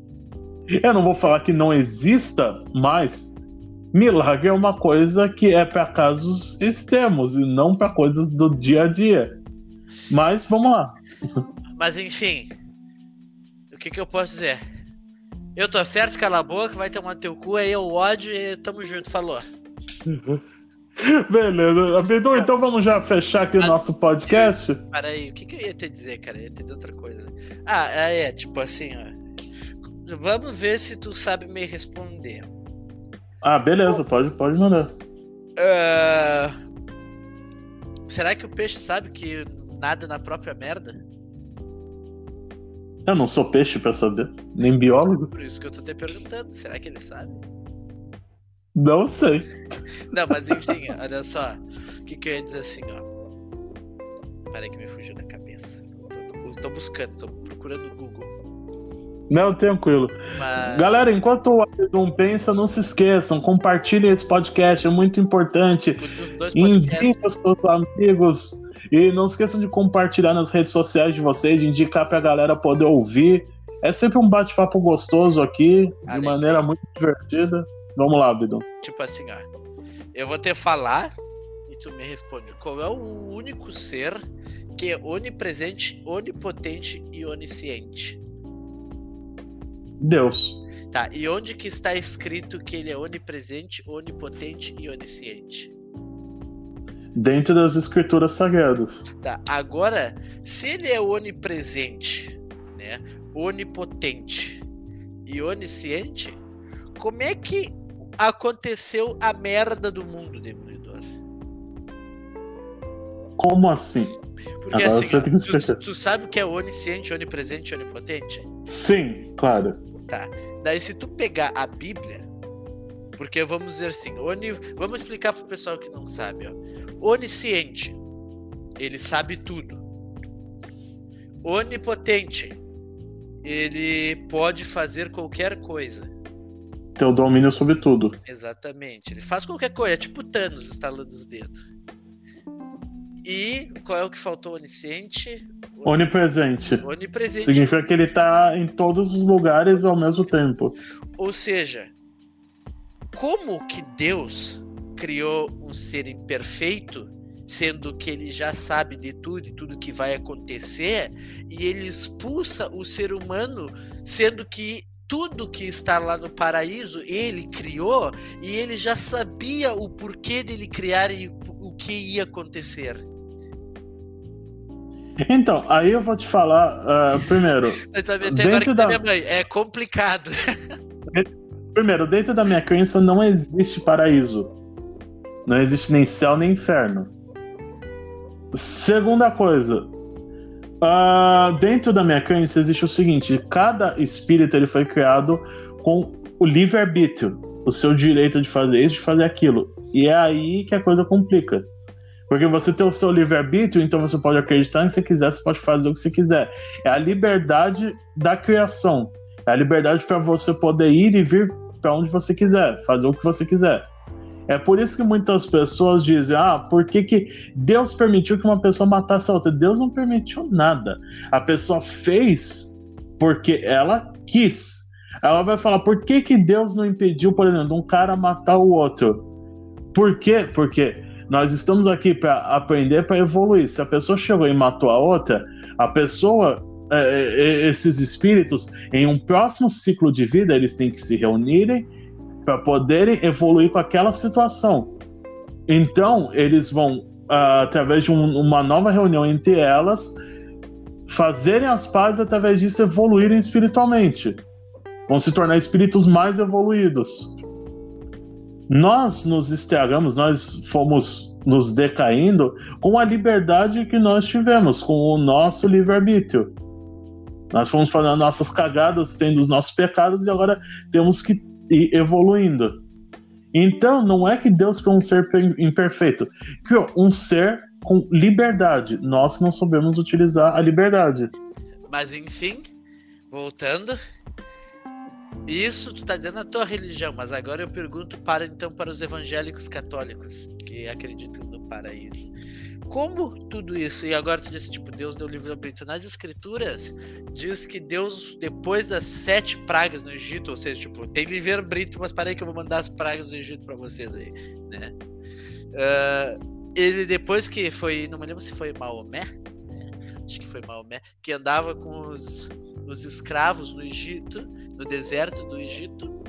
S1: eu não vou falar que não exista, mas milagre é uma coisa que é para casos extremos e não para coisas do dia a dia. Mas vamos lá.
S2: Mas enfim, o que, que eu posso dizer? Eu tô certo, cala a boca, vai tomar teu cu, aí eu ódio e tamo junto, falou.
S1: Beleza, Bidu, então vamos já fechar aqui o nosso podcast?
S2: Para aí, o que, que eu ia te dizer, cara? Eu ia te dizer outra coisa. Ah, é, tipo assim, ó. Vamos ver se tu sabe me responder.
S1: Ah, beleza, pode, pode mandar.
S2: Ah, será que o peixe sabe que nada na própria merda?
S1: Eu não sou peixe pra saber, nem biólogo.
S2: Por isso que eu tô te perguntando, será que ele sabe?
S1: Não sei.
S2: Não, mas enfim, olha só. O que, que eu ia dizer assim, ó. Peraí que me fugiu da cabeça. Tô, tô- tô buscando, tô procurando no Google.
S1: Não, tranquilo.
S2: Mas...
S1: Galera, enquanto o Abdum pensa, não se esqueçam, compartilhem esse podcast, é muito importante. Enviem para os seus amigos. E não esqueçam de compartilhar nas redes sociais de vocês, de indicar pra galera poder ouvir. É sempre um bate-papo gostoso aqui, de maneira muito divertida. Vamos lá, Abdum.
S2: Tipo assim, ó. Eu vou te falar e tu me responde. Qual é o único ser que é onipresente, onipotente e onisciente?
S1: Deus.
S2: Tá, e onde que está escrito que ele é onipresente, onipotente e onisciente?
S1: Dentro das escrituras sagradas.
S2: Tá, agora, se ele é onipresente, né, onipotente e onisciente, como é que aconteceu a merda do mundo, Demolidor?
S1: Como assim?
S2: Porque
S1: Agora
S2: assim, tu, tu sabe o que é onisciente, onipresente e onipotente?
S1: Sim, claro.
S2: Tá. Daí se tu pegar a Bíblia, porque vamos dizer assim, oni, vamos explicar pro pessoal que não sabe, ó. Onisciente, ele sabe tudo. Onipotente, ele pode fazer qualquer coisa.
S1: Ter o domínio sobre tudo.
S2: Exatamente. Ele faz qualquer coisa, é tipo Thanos estalando os dedos. E qual é o que faltou onisciente?
S1: Onipresente.
S2: Onipresente.
S1: Significa que ele tá em todos os lugares ao mesmo tempo.
S2: Ou seja, como que Deus criou um ser imperfeito, sendo que ele já sabe de tudo e tudo que vai acontecer, e ele expulsa o ser humano, sendo que tudo que está lá no paraíso ele criou e ele já sabia o porquê dele criar e o que ia acontecer.
S1: Então, aí eu vou te falar, ah, primeiro, Dentro da-
S2: da minha mãe, é complicado.
S1: primeiro, dentro da minha crença não existe paraíso. Não existe nem céu nem inferno. Segunda coisa, ah, dentro da minha crença existe o seguinte: cada espírito ele foi criado com o livre arbítrio, o seu direito de fazer isso, de fazer aquilo. E é aí que a coisa complica. Porque você tem o seu livre-arbítrio, então você pode acreditar em que você quiser, você pode fazer o que você quiser. É a liberdade da criação. É a liberdade para você poder ir e vir para onde você quiser, fazer o que você quiser. É por isso que muitas pessoas dizem: ah, por que, que Deus permitiu que uma pessoa matasse a outra? Deus não permitiu nada. A pessoa fez porque ela quis. Ela vai falar: por que, que Deus não impediu, por exemplo, um cara matar o outro? Por quê? Porque nós estamos aqui para aprender, para evoluir. Se a pessoa chegou e matou a outra, a pessoa, é, é, esses espíritos, em um próximo ciclo de vida, eles têm que se reunirem para poderem evoluir com aquela situação. Então, eles vão, ah, através de um- uma nova reunião entre elas, fazerem as pazes através disso evoluírem espiritualmente. Vão se tornar espíritos mais evoluídos. Nós nos estragamos, nós fomos nos decaindo com a liberdade que nós tivemos, com o nosso livre-arbítrio. Nós fomos fazendo nossas cagadas, tendo os nossos pecados e agora temos que ir evoluindo. Então, não é que Deus criou um ser imperfeito, criou um ser com liberdade. Nós não sabemos utilizar a liberdade.
S2: Mas enfim, voltando. Isso tu tá dizendo na tua religião, mas agora eu pergunto para então para os evangélicos católicos que acreditam no paraíso. Como tudo isso, e agora tu disse, tipo, Deus deu livre-arbítrio. Nas escrituras, diz que Deus, depois das sete pragas no Egito, ou seja, tipo, tem livre-arbítrio, mas parei que eu vou mandar as pragas do Egito para vocês aí, né? Uh, ele, depois que foi, não me lembro se foi Maomé, né? acho que foi Maomé, que andava com os, os escravos no Egito, no deserto do Egito,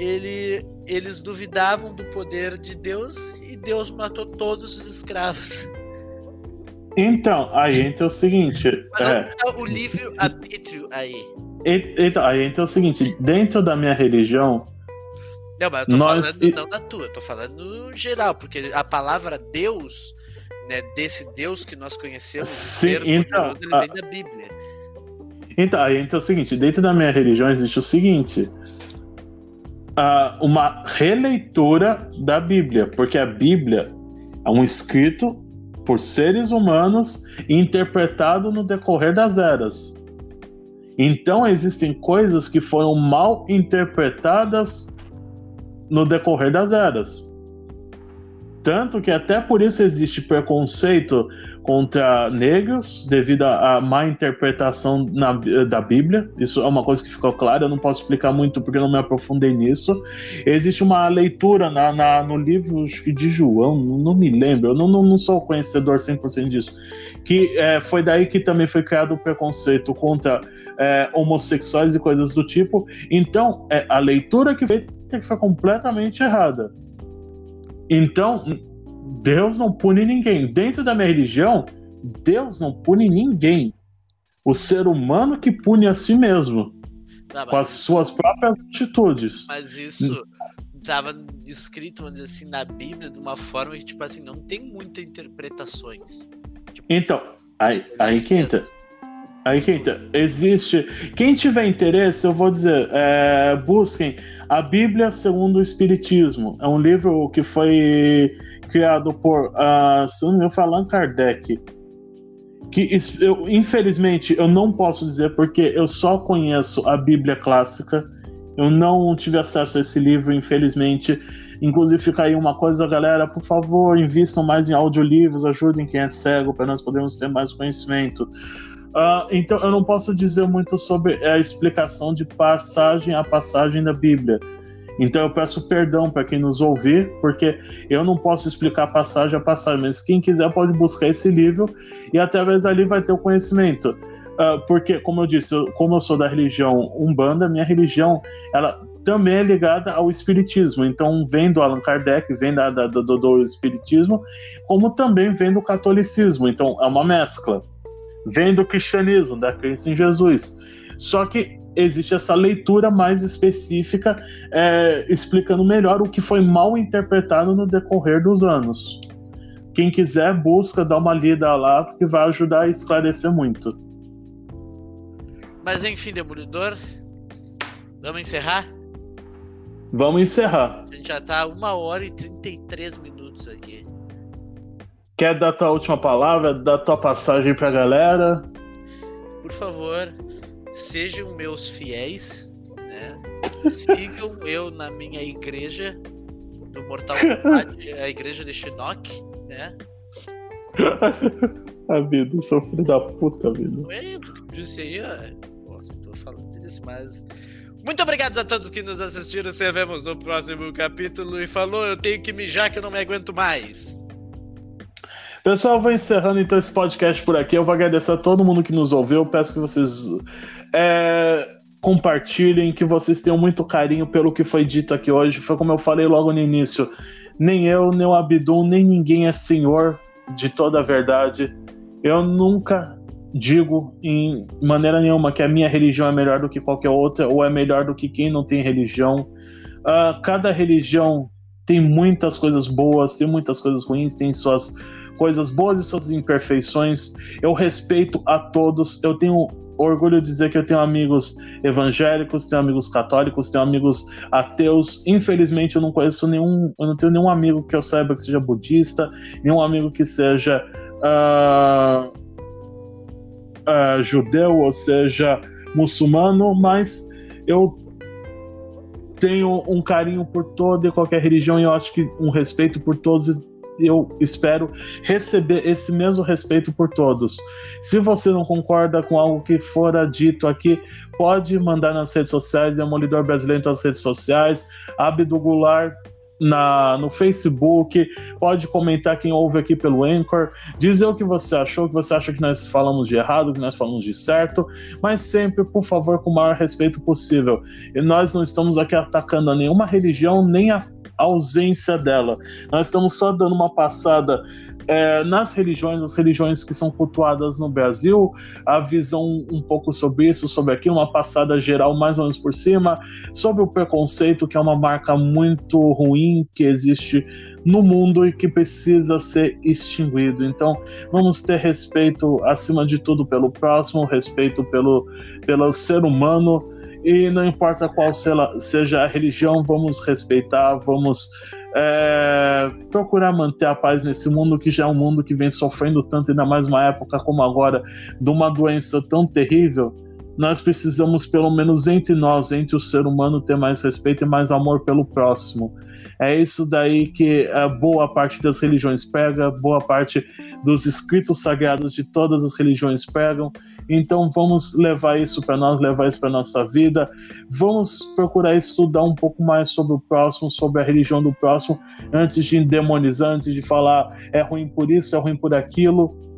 S2: ele, eles duvidavam do poder de Deus e Deus matou todos os escravos.
S1: Então, aí entra o seguinte.
S2: Mas é, o livre-arbítrio aí.
S1: Então, aí entra o seguinte: dentro da minha religião.
S2: Não, mas eu tô nós... falando não da tua, eu tô falando no geral, porque a palavra Deus, né, desse Deus que nós conhecemos,
S1: Sim, então,
S2: ele a... vem da Bíblia.
S1: Então, aí entra o seguinte: dentro da minha religião existe o seguinte uma releitura da Bíblia, porque a Bíblia é um escrito por seres humanos interpretado no decorrer das eras. Então existem coisas que foram mal interpretadas no decorrer das eras. Tanto que até por isso existe preconceito contra negros devido à má interpretação na, da Bíblia. Isso é uma coisa que ficou clara, eu não posso explicar muito porque eu não me aprofundei nisso. Existe uma leitura na, na no livro de João, não me lembro, eu não, não, não sou conhecedor 100% disso, que é, foi daí que também foi criado o preconceito contra é, homossexuais e coisas do tipo. Então, é, a leitura que foi, foi completamente errada. Então, Deus não pune ninguém. Dentro da minha religião, Deus não pune ninguém. O ser humano que pune a si mesmo. Não, com as suas próprias atitudes.
S2: Mas isso estava escrito, vamos dizer assim, na Bíblia de uma forma que, tipo assim, não tem muitas interpretações. Tipo,
S1: então, aí, aí que entra. Aí, Keita, existe. Quem tiver interesse, eu vou dizer, é, busquem a Bíblia segundo o Espiritismo. É um livro que foi criado por, uh, se não me engano, Allan Kardec. Que eu, infelizmente eu não posso dizer porque eu só conheço a Bíblia clássica. Eu não tive acesso a esse livro, infelizmente. Inclusive, fica aí uma coisa, galera, por favor, invistam mais em audiolivros, ajudem quem é cego para nós podermos ter mais conhecimento. Uh, então, eu não posso dizer muito sobre a explicação de passagem a passagem da Bíblia. Então, eu peço perdão para quem nos ouvir, porque eu não posso explicar passagem a passagem, mas quem quiser pode buscar esse livro e através dali vai ter o conhecimento. Uh, porque, como eu disse, eu, como eu sou da religião Umbanda, minha religião ela também é ligada ao Espiritismo. Então, vem do Allan Kardec, vem da, da, do, do Espiritismo, como também vem do catolicismo. Então, é uma mescla vem do cristianismo, da crença em Jesus. Só que existe essa leitura mais específica é, explicando melhor o que foi mal interpretado no decorrer dos anos. Quem quiser, busca dar uma lida lá, porque vai ajudar a esclarecer muito.
S2: Mas enfim, Demolidor, vamos encerrar?
S1: Vamos encerrar.
S2: A gente já tá uma hora e 33 minutos aqui.
S1: Quer dar tua última palavra, dar tua passagem pra galera?
S2: Por favor, sejam meus fiéis, né? Sigam eu na minha igreja do Mortal Kombat, a igreja de Shinnok, né?
S1: a vida, sou filho da puta, vida.
S2: É, disse aí, Nossa, tô falando disso, mas. Muito obrigado a todos que nos assistiram. Se vemos no próximo capítulo. E falou, eu tenho que mijar que eu não me aguento mais.
S1: Pessoal, vou encerrando então esse podcast por aqui. Eu vou agradecer a todo mundo que nos ouviu. Peço que vocês é, compartilhem, que vocês tenham muito carinho pelo que foi dito aqui hoje. Foi como eu falei logo no início: nem eu, nem o Abdul, nem ninguém é senhor de toda a verdade. Eu nunca digo em maneira nenhuma que a minha religião é melhor do que qualquer outra ou é melhor do que quem não tem religião. Uh, cada religião tem muitas coisas boas, tem muitas coisas ruins, tem suas coisas boas e suas imperfeições. Eu respeito a todos. Eu tenho orgulho de dizer que eu tenho amigos evangélicos, tenho amigos católicos, tenho amigos ateus. Infelizmente, eu não conheço nenhum, eu não tenho nenhum amigo que eu saiba que seja budista, nenhum amigo que seja uh, uh, judeu ou seja muçulmano, mas eu tenho um carinho por toda e qualquer religião e eu acho que um respeito por todos eu espero receber esse mesmo respeito por todos. Se você não concorda com algo que fora dito aqui, pode mandar nas redes sociais, Demolidor Brasileiro nas redes sociais, Abdo Goulart na, no Facebook, pode comentar quem ouve aqui pelo Anchor, dizer o que você achou, que você acha que nós falamos de errado, que nós falamos de certo, mas sempre, por favor, com o maior respeito possível. E nós não estamos aqui atacando a nenhuma religião, nem a ausência dela. Nós estamos só dando uma passada é, nas religiões, as religiões que são cultuadas no Brasil, a visão um pouco sobre isso, sobre aquilo, uma passada geral mais ou menos por cima, sobre o preconceito, que é uma marca muito ruim que existe no mundo e que precisa ser extinguido. Então, vamos ter respeito, acima de tudo, pelo próximo, respeito pelo, pelo ser humano e não importa qual seja a religião, vamos respeitar, vamos é, procurar manter a paz nesse mundo que já é um mundo que vem sofrendo tanto, ainda mais uma época como agora, de uma doença tão terrível. Nós precisamos, pelo menos entre nós, entre o ser humano, ter mais respeito e mais amor pelo próximo. É isso daí que a boa parte das religiões pega, boa parte dos escritos sagrados de todas as religiões pegam, então vamos levar isso para nós, levar isso para nossa vida. Vamos procurar estudar um pouco mais sobre o próximo, sobre a religião do próximo, antes de demonizar, antes de falar é ruim por isso, é ruim por aquilo.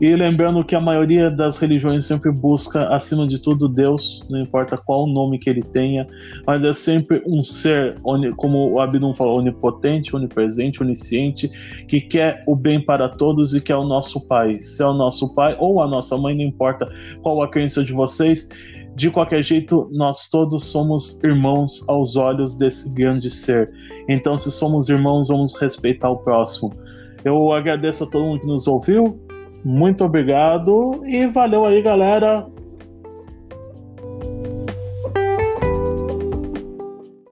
S1: E lembrando que a maioria das religiões sempre busca, acima de tudo, Deus, não importa qual nome que ele tenha, mas é sempre um ser, como o Abdum falou, onipotente, onipresente, onisciente, que quer o bem para todos e que é o nosso Pai. Se é o nosso Pai ou a nossa mãe, não importa qual a crença de vocês, de qualquer jeito, nós todos somos irmãos aos olhos desse grande ser. Então, se somos irmãos, vamos respeitar o próximo. Eu agradeço a todo mundo que nos ouviu. Muito obrigado e valeu aí, galera.